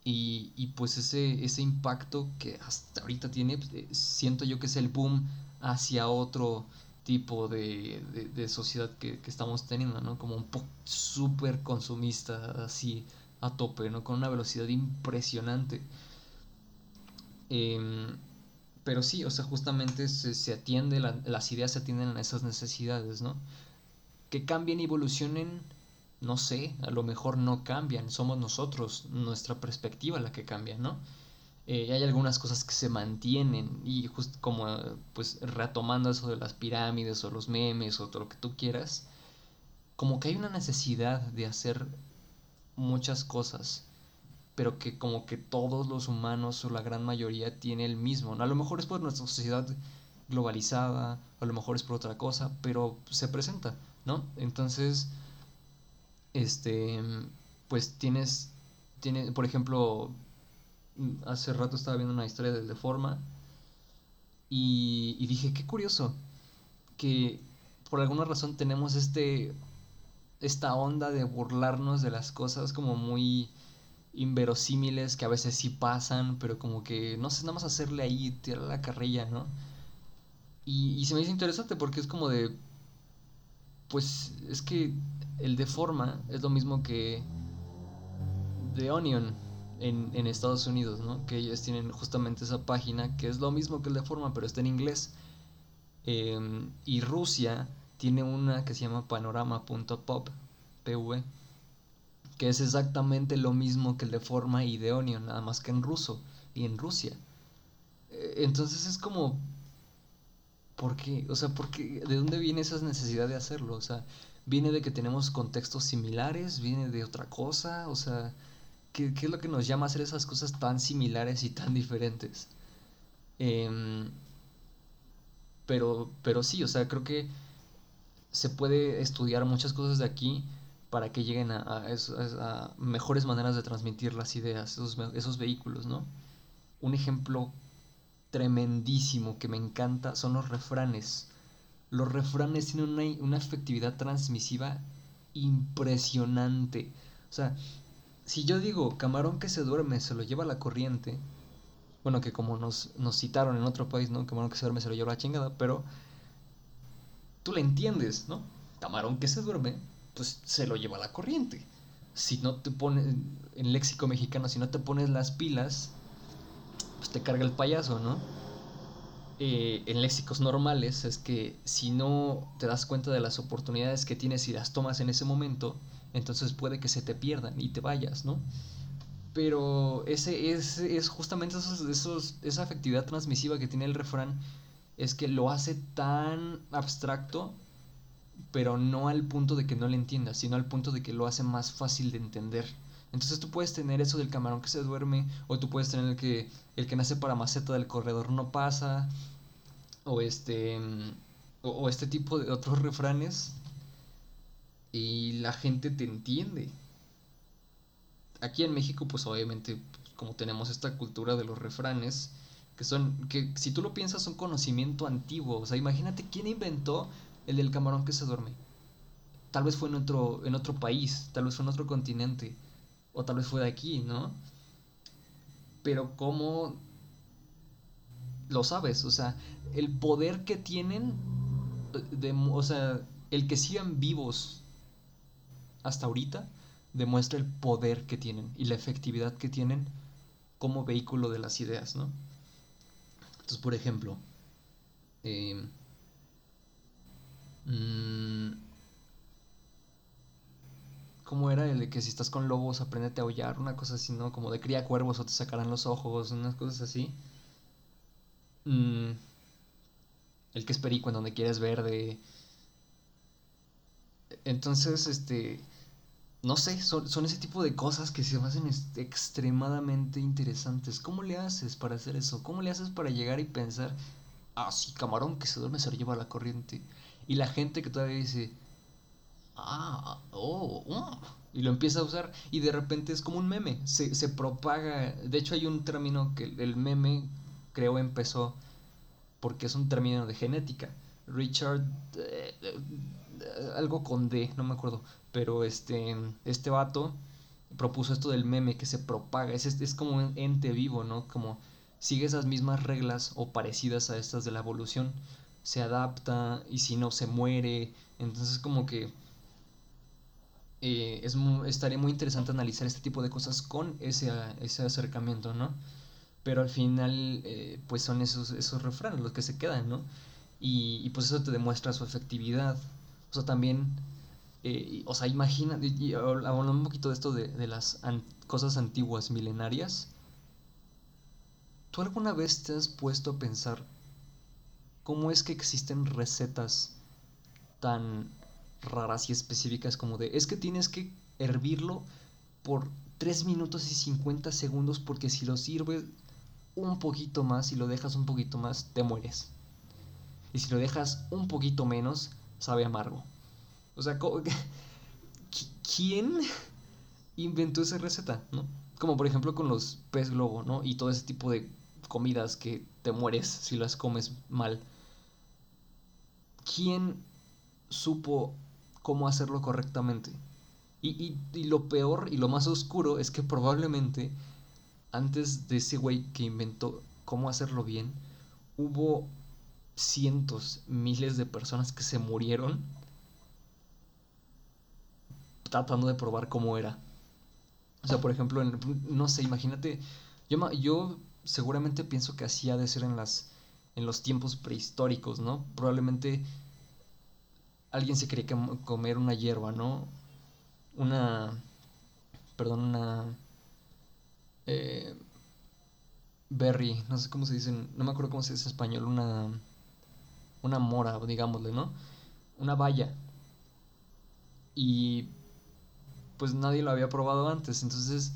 Y, y, pues ese, ese impacto que hasta ahorita tiene, eh, siento yo que es el boom hacia otro tipo de, de, sociedad que, que, estamos teniendo, ¿no? Como un poco súper consumista, así a tope, ¿no? Con una velocidad impresionante. Eh, pero sí, o sea, justamente se, se atiende, la, las ideas se atienden a esas necesidades, ¿no? Que cambien y evolucionen, no sé, a lo mejor no cambian, somos nosotros, nuestra perspectiva la que cambia, ¿no? Eh, hay algunas cosas que se mantienen y justo como pues retomando eso de las pirámides o los memes o todo lo que tú quieras, como que hay una necesidad de hacer muchas cosas, pero que como que todos los humanos o la gran mayoría tiene el mismo. A lo mejor es por nuestra sociedad globalizada, a lo mejor es por otra cosa, pero se presenta, ¿no? Entonces, este, pues tienes, tiene, por ejemplo, hace rato estaba viendo una historia del Deforma y, y dije, qué curioso, que por alguna razón tenemos este, esta onda de burlarnos de las cosas como muy inverosímiles que a veces sí pasan, pero como que no sé, nada más hacerle ahí, tirar la carrilla, ¿no? Y, se me dice interesante porque es como de, pues es que el Deforma es lo mismo que The Onion en, en, Estados Unidos, ¿no? Que ellos tienen justamente esa página que es lo mismo que el de forma, pero está en inglés. Eh, y Rusia tiene una que se llama panorama.pop, PV, que es exactamente lo mismo que el de forma y de Onion, nada más que en ruso y en Rusia. Eh, entonces es como, ¿por qué? O sea, ¿por qué? ¿de dónde viene esa necesidad de hacerlo? O sea, ¿viene de que tenemos contextos similares? ¿Viene de otra cosa? O sea ¿Qué, ¿Qué, es lo que nos llama a hacer esas cosas tan similares y tan diferentes? Eh, pero, pero sí, o sea, creo que se puede estudiar muchas cosas de aquí para que lleguen a, a, a mejores maneras de transmitir las ideas, esos, esos vehículos, ¿no? Un ejemplo tremendísimo que me encanta son los refranes. Los refranes tienen una, una efectividad transmisiva impresionante. O sea, si yo digo camarón que se duerme se lo lleva la corriente, bueno, que como nos, nos citaron en otro país, ¿no? Camarón que se duerme se lo lleva la chingada, pero tú le entiendes, ¿no? Camarón que se duerme, pues se lo lleva la corriente. Si no te pones, en léxico mexicano, si no te pones las pilas, pues te carga el payaso, ¿no? Eh, en léxicos normales es que si no te das cuenta de las oportunidades que tienes y las tomas en ese momento, entonces puede que se te pierdan y te vayas, ¿no? Pero ese es, es justamente esa afectividad transmisiva que tiene el refrán, es que lo hace tan abstracto, pero no al punto de que no le entiendas, sino al punto de que lo hace más fácil de entender. Entonces tú puedes tener eso del camarón que se duerme, o tú puedes tener el que el que nace para maceta del corredor no pasa, o este o este tipo de otros refranes y la gente te entiende. Aquí en México, pues obviamente, como tenemos esta cultura de los refranes, que son, que si tú lo piensas, son conocimiento antiguo. O sea, imagínate quién inventó el del camarón que se duerme. Tal vez fue en otro, en otro país, tal vez fue en otro continente, o tal vez fue de aquí, ¿no? Pero cómo lo sabes, o sea, el poder que tienen, de, o sea, el que sigan vivos hasta ahorita demuestra el poder que tienen y la efectividad que tienen como vehículo de las ideas, ¿no? Entonces, por ejemplo, eh, ¿Cómo era el de que si estás con lobos aprendete a aullar? Una cosa así, ¿no? Como de cría cuervos o te sacarán los ojos, unas cosas así. Mm, el que es perico en donde quieres verde. Entonces, este... No sé, son, ese tipo de cosas que se hacen extremadamente interesantes. ¿Cómo le haces para hacer eso? ¿Cómo le haces para llegar y pensar, ah, sí, camarón que se duerme se lo lleva a la corriente? Y la gente que todavía dice, ah, oh, oh, y lo empieza a usar y de repente es como un meme, se, se propaga. De hecho hay un término que el meme creo empezó porque es un término de genética. Richard, eh, algo con D, no me acuerdo, pero este, este vato propuso esto del meme que se propaga, es, es como un ente vivo, ¿no? Como sigue esas mismas reglas o parecidas a estas de la evolución, se adapta y si no se muere, entonces como que eh, es estaría muy interesante analizar este tipo de cosas con ese, ese acercamiento, ¿no? Pero al final, eh, pues son esos, esos refranes los que se quedan, ¿no? Y, pues eso te demuestra su efectividad. También, eh, o sea, imagina, y, hablando un poquito de esto de, de las cosas antiguas, milenarias. ¿Tú alguna vez te has puesto a pensar cómo es que existen recetas tan raras y específicas como de, es que tienes que hervirlo por 3 minutos y 50 segundos porque si lo sirves un poquito más y lo dejas un poquito más, te mueres. Y si lo dejas un poquito menos, sabe amargo. O sea, ¿quién inventó esa receta? ¿no? Como por ejemplo con los pez globo, ¿no? Y todo ese tipo de comidas que te mueres si las comes mal. ¿Quién supo cómo hacerlo correctamente. Y, lo peor y lo más oscuro es que probablemente antes de ese güey que inventó cómo hacerlo bien, hubo cientos, miles de personas que se murieron tratando de probar cómo era. O sea, por ejemplo, no sé, imagínate, yo, yo seguramente pienso que así ha de ser en, las, en los tiempos prehistóricos, ¿no? Probablemente alguien se quería comer una hierba, ¿no? Una, perdón, una eh, berry, no sé cómo se dice, no me acuerdo cómo se dice en español, una, una mora, digámosle, ¿no? Una valla. Y pues nadie lo había probado antes, entonces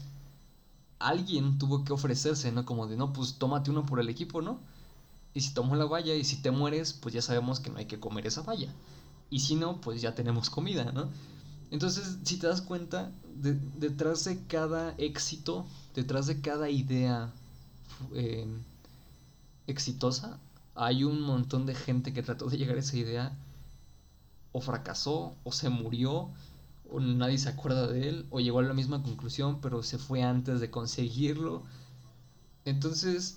alguien tuvo que ofrecerse, ¿no? Como de, no, pues tómate uno por el equipo, ¿no? Y si tomo la valla y si te mueres, pues ya sabemos que no hay que comer esa valla. Y si no, pues ya tenemos comida, ¿no? Entonces, si te das cuenta, detrás de cada éxito, detrás de cada idea eh, exitosa, hay un montón de gente que trató de llegar a esa idea, o fracasó, o se murió, o nadie se acuerda de él, o llegó a la misma conclusión, pero se fue antes de conseguirlo. Entonces,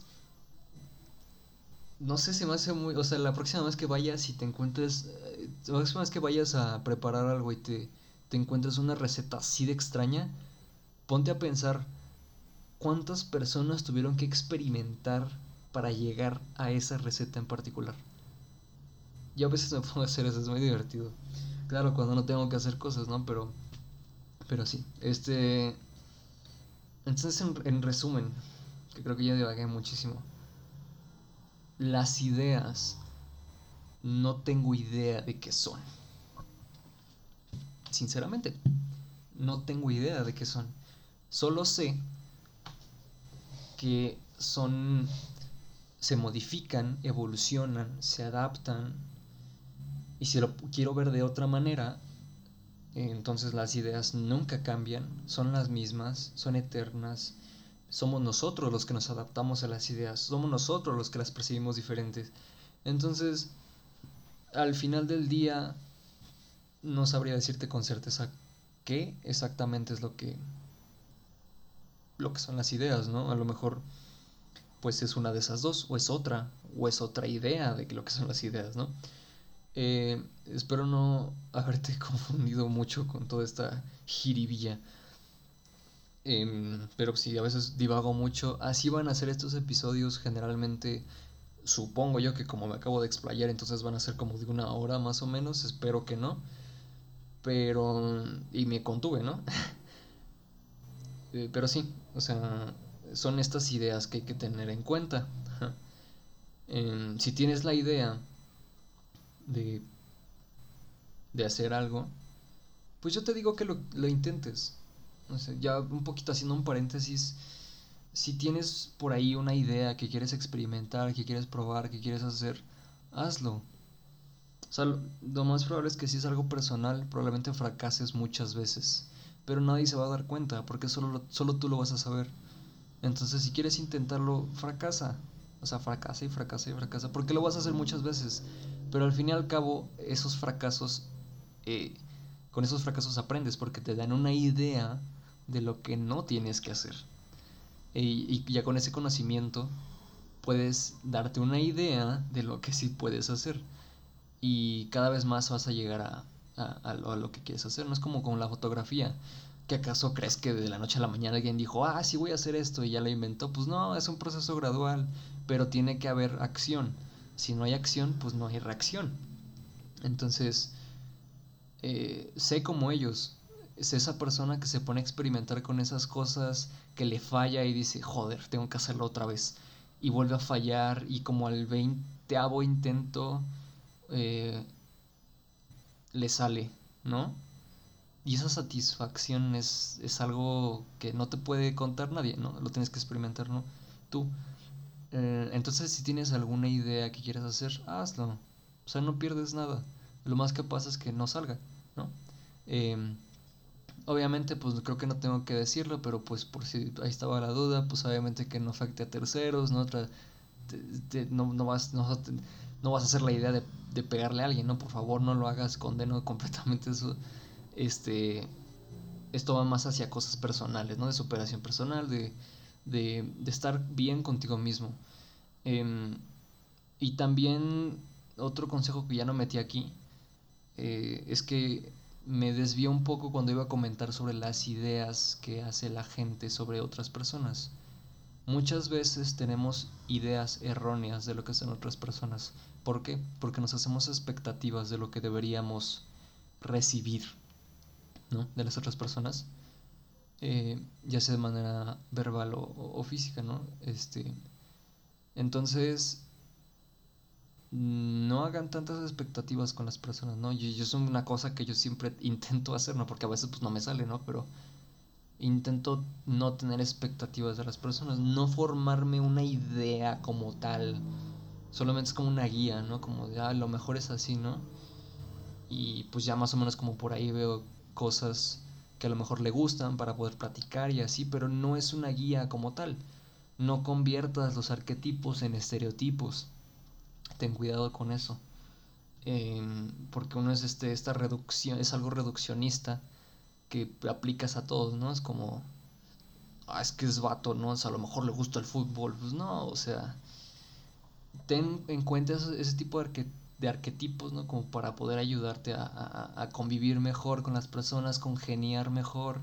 no sé, si me hace muy... O sea, la próxima vez que vayas y te encuentres... Eh, la próxima vez que vayas a preparar algo y te, te encuentres una receta así de extraña, ponte a pensar cuántas personas tuvieron que experimentar para llegar a esa receta en particular. Yo a veces me pongo a hacer eso, es muy divertido. Claro, cuando no tengo que hacer cosas, ¿no? Pero, pero sí, este... Entonces, en, en resumen, que creo que ya divagué muchísimo las ideas no tengo idea de qué son. Sinceramente, no tengo idea de qué son. Solo sé que son se modifican, evolucionan, se adaptan. Y si lo quiero ver de otra manera, entonces las ideas nunca cambian, son las mismas, son eternas somos nosotros los que nos adaptamos a las ideas, somos nosotros los que las percibimos diferentes. Entonces, al final del día, no sabría decirte con certeza qué exactamente es lo que lo que son las ideas, ¿no? A lo mejor pues es una de esas dos, o es otra, o es otra idea de lo que son las ideas, ¿no? Eh, espero no haberte confundido mucho con toda esta jiribilla. Em, pero sí, a veces divago mucho. Así van a ser estos episodios generalmente supongo yo que como me acabo de explayar, entonces van a ser como de una hora más o menos, espero que no. Pero, y me contuve, ¿no? Eh, pero sí, o sea, son estas ideas que hay que tener en cuenta. Si tienes la idea de, de hacer algo, pues yo te digo que lo, lo intentes. Ya un poquito haciendo un paréntesis, si tienes por ahí una idea que quieres experimentar, que quieres probar, que quieres hacer, hazlo. O lo más probable es que si es algo personal, probablemente fracases muchas veces. Pero nadie se va a dar cuenta, porque solo, solo tú lo vas a saber. Entonces, si quieres intentarlo, fracasa. O sea, fracasa y fracasa y fracasa. Porque lo vas a hacer muchas veces. Pero al fin y al cabo, esos fracasos, eh, con esos fracasos aprendes, porque te dan una idea de lo que no tienes que hacer. Y, ya con ese conocimiento puedes darte una idea de lo que sí puedes hacer. Y cada vez más vas a llegar a, a, lo, que quieres hacer. No es como con la fotografía. ¿Que acaso crees que de la noche a la mañana alguien dijo, ah, sí voy a hacer esto y ya lo inventó? Pues no, es un proceso gradual, pero tiene que haber acción. Si no hay acción, pues no hay reacción. Entonces, eh, sé como ellos, es esa persona que se pone a experimentar con esas cosas, que le falla y dice, joder, tengo que hacerlo otra vez. Y vuelve a fallar y como al veinteavo intento eh, le sale, ¿no? Y esa satisfacción es, es, algo que no te puede contar nadie, ¿no? Lo tienes que experimentar, ¿no? Tú. Eh, entonces, si tienes alguna idea que quieras hacer, hazlo. O sea, no pierdes nada. Lo más que pasa es que no salga, ¿no? Eh, Obviamente, pues creo que no tengo que decirlo, pero pues por si ahí estaba la duda, pues obviamente que no afecte a terceros, ¿no? no, no, vas, no, no, vas a hacer la idea de, de, pegarle a alguien, ¿no? Por favor, no lo hagas, condeno completamente eso. Este, esto va más hacia cosas personales, ¿no? De superación personal, de, de, de estar bien contigo mismo. Em, y también otro consejo que ya no metí aquí eh, es que me desvió un poco cuando iba a comentar sobre las ideas que hace la gente sobre otras personas. Muchas veces tenemos ideas erróneas de lo que hacen otras personas. ¿Por qué? Porque nos hacemos expectativas de lo que deberíamos recibir ¿no? de las otras personas, eh, ya sea de manera verbal o, física, ¿no? Este, entonces, no hagan tantas expectativas con las personas, ¿no? Yo, yo es una cosa que yo siempre intento hacer, ¿no? Porque a veces pues no me sale, ¿no? Pero intento no tener expectativas de las personas, no formarme una idea como tal, solamente es como una guía, ¿no? Como de, ah, lo mejor es así, ¿no? Y pues ya más o menos como por ahí veo cosas que a lo mejor le gustan para poder platicar y así, pero no es una guía como tal. No conviertas los arquetipos en estereotipos ten cuidado con eso. Em, porque uno es este, esta reducción, es algo reduccionista que aplicas a todos, ¿no? Es como, ah, es que es vato, ¿no? a lo mejor le gusta el fútbol. Pues no, o sea, ten en cuenta ese, tipo de, de, arquetipos, ¿no? Como para poder ayudarte a, a, convivir mejor con las personas, congeniar mejor,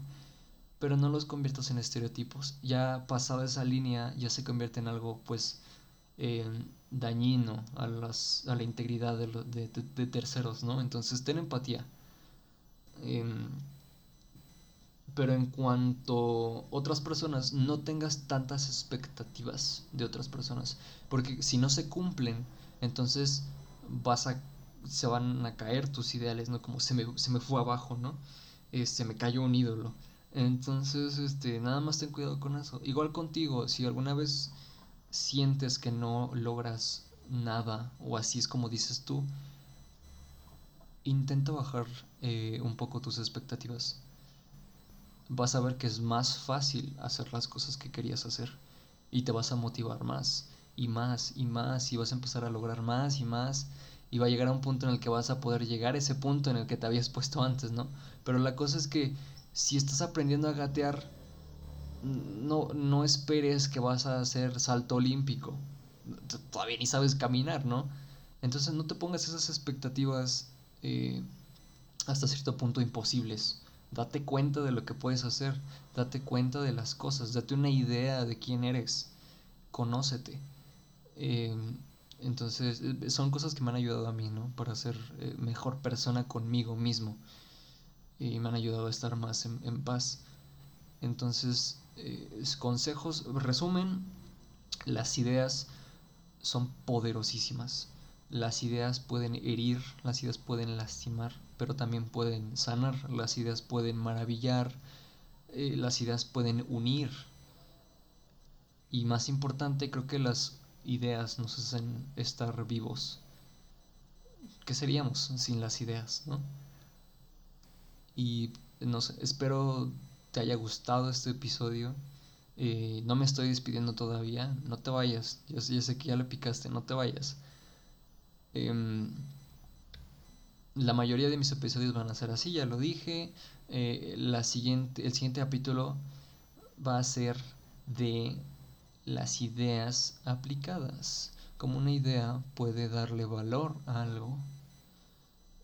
pero no los conviertas en estereotipos. Ya pasado esa línea, ya se convierte en algo, pues, eh, dañino a, las, a la integridad de, de, terceros, ¿no? Entonces, ten empatía. Em, pero en cuanto otras personas, no tengas tantas expectativas de otras personas. Porque si no se cumplen, entonces vas a, se van a caer tus ideales, ¿no? Como se me, se me fue abajo, ¿no? Este, me cayó un ídolo. Entonces, este, nada más ten cuidado con eso. Igual contigo, si alguna vez sientes que no logras nada o así es como dices tú, intenta bajar eh, un poco tus expectativas. Vas a ver que es más fácil hacer las cosas que querías hacer y te vas a motivar más y más y más y vas a empezar a lograr más y más y va a llegar a un punto en el que vas a poder llegar a ese punto en el que te habías puesto antes, ¿no? Pero la cosa es que si estás aprendiendo a gatear no, no esperes que vas a hacer salto olímpico. Todavía ni sabes caminar, ¿no? Entonces no te pongas esas expectativas eh, hasta cierto punto imposibles. Date cuenta de lo que puedes hacer, date cuenta de las cosas, date una idea de quién eres, conócete. Eh, Entonces, eh, son cosas que me han ayudado a mí, ¿no? Para ser eh, mejor persona conmigo mismo. Y me han ayudado a estar más en, paz. Entonces, consejos, resumen, las ideas son poderosísimas. Las ideas pueden herir, las ideas pueden lastimar, pero también pueden sanar, las ideas pueden maravillar, las ideas pueden unir. Y más importante, creo que las ideas nos hacen estar vivos. ¿Qué seríamos sin las ideas, no? Y no sé, espero te haya gustado este episodio. Eh, no me estoy despidiendo todavía. No te vayas. Ya, sé que ya le picaste. No te vayas. Em, la mayoría de mis episodios van a ser así, ya lo dije. Eh, la siguiente, el siguiente capítulo va a ser de las ideas aplicadas. Como una idea puede darle valor a algo.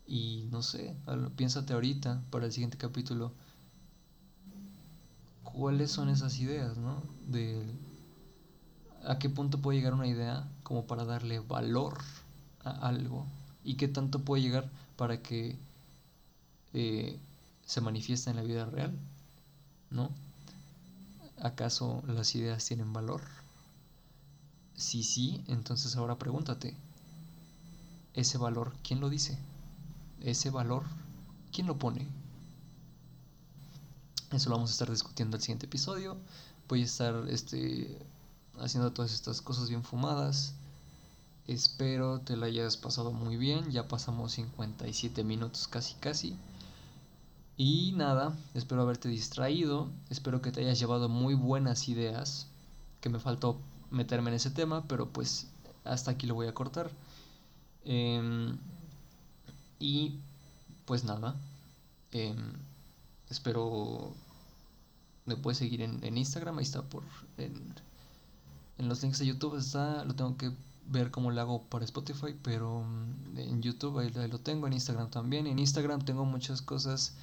Y no sé, piénsate ahorita para el siguiente capítulo. ¿Cuáles son esas ideas, no? De a qué punto puede llegar una idea como para darle valor a algo y qué tanto puede llegar para que eh, se manifieste en la vida real, ¿no? ¿Acaso las ideas tienen valor? Si sí, entonces ahora pregúntate, ¿ese valor quién lo dice? ¿Ese valor quién lo pone? Eso lo vamos a estar discutiendo el siguiente episodio. Voy a estar este, haciendo todas estas cosas bien fumadas. Espero te la hayas pasado muy bien. Ya pasamos 57 minutos casi casi. Y nada, espero haberte distraído, espero que te hayas llevado muy buenas ideas, que me faltó meterme en ese tema, pero pues hasta aquí lo voy a cortar. Em, y pues nada, em, espero me puedes seguir en, Instagram, ahí está por en, en, los links de YouTube está, lo tengo que ver cómo lo hago para Spotify, pero mm, en YouTube ahí, ahí lo tengo, en Instagram también, en Instagram tengo muchas cosas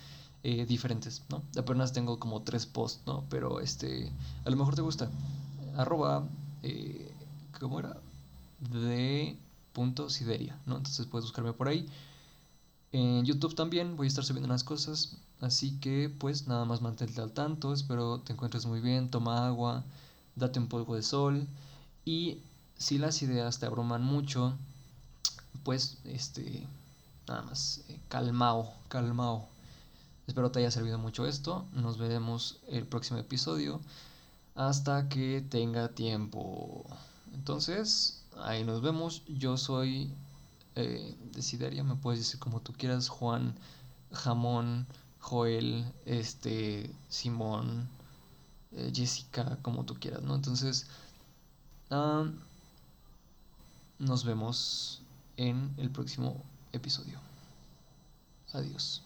eh, diferentes, ¿no? Apenas tengo como tres posts, ¿no? Pero este, a lo mejor te gusta. Arroba, eh, ¿cómo era? De punto sideria, ¿no? Entonces puedes buscarme por ahí. En YouTube también voy a estar subiendo unas cosas, así que pues nada más mantente al tanto, espero te encuentres muy bien, toma agua, date un poco de sol y si las ideas te abruman mucho, pues este, nada más, eh, calmao, calmao, Espero te haya servido mucho esto. Nos veremos el próximo episodio hasta que tenga tiempo. Entonces, ahí nos vemos. Yo soy eh, me puedes decir como tú quieras, Juan, Jamón, Joel, este, Simón, eh, Jessica, como tú quieras, ¿no? Entonces, nos vemos en el próximo episodio. Adiós.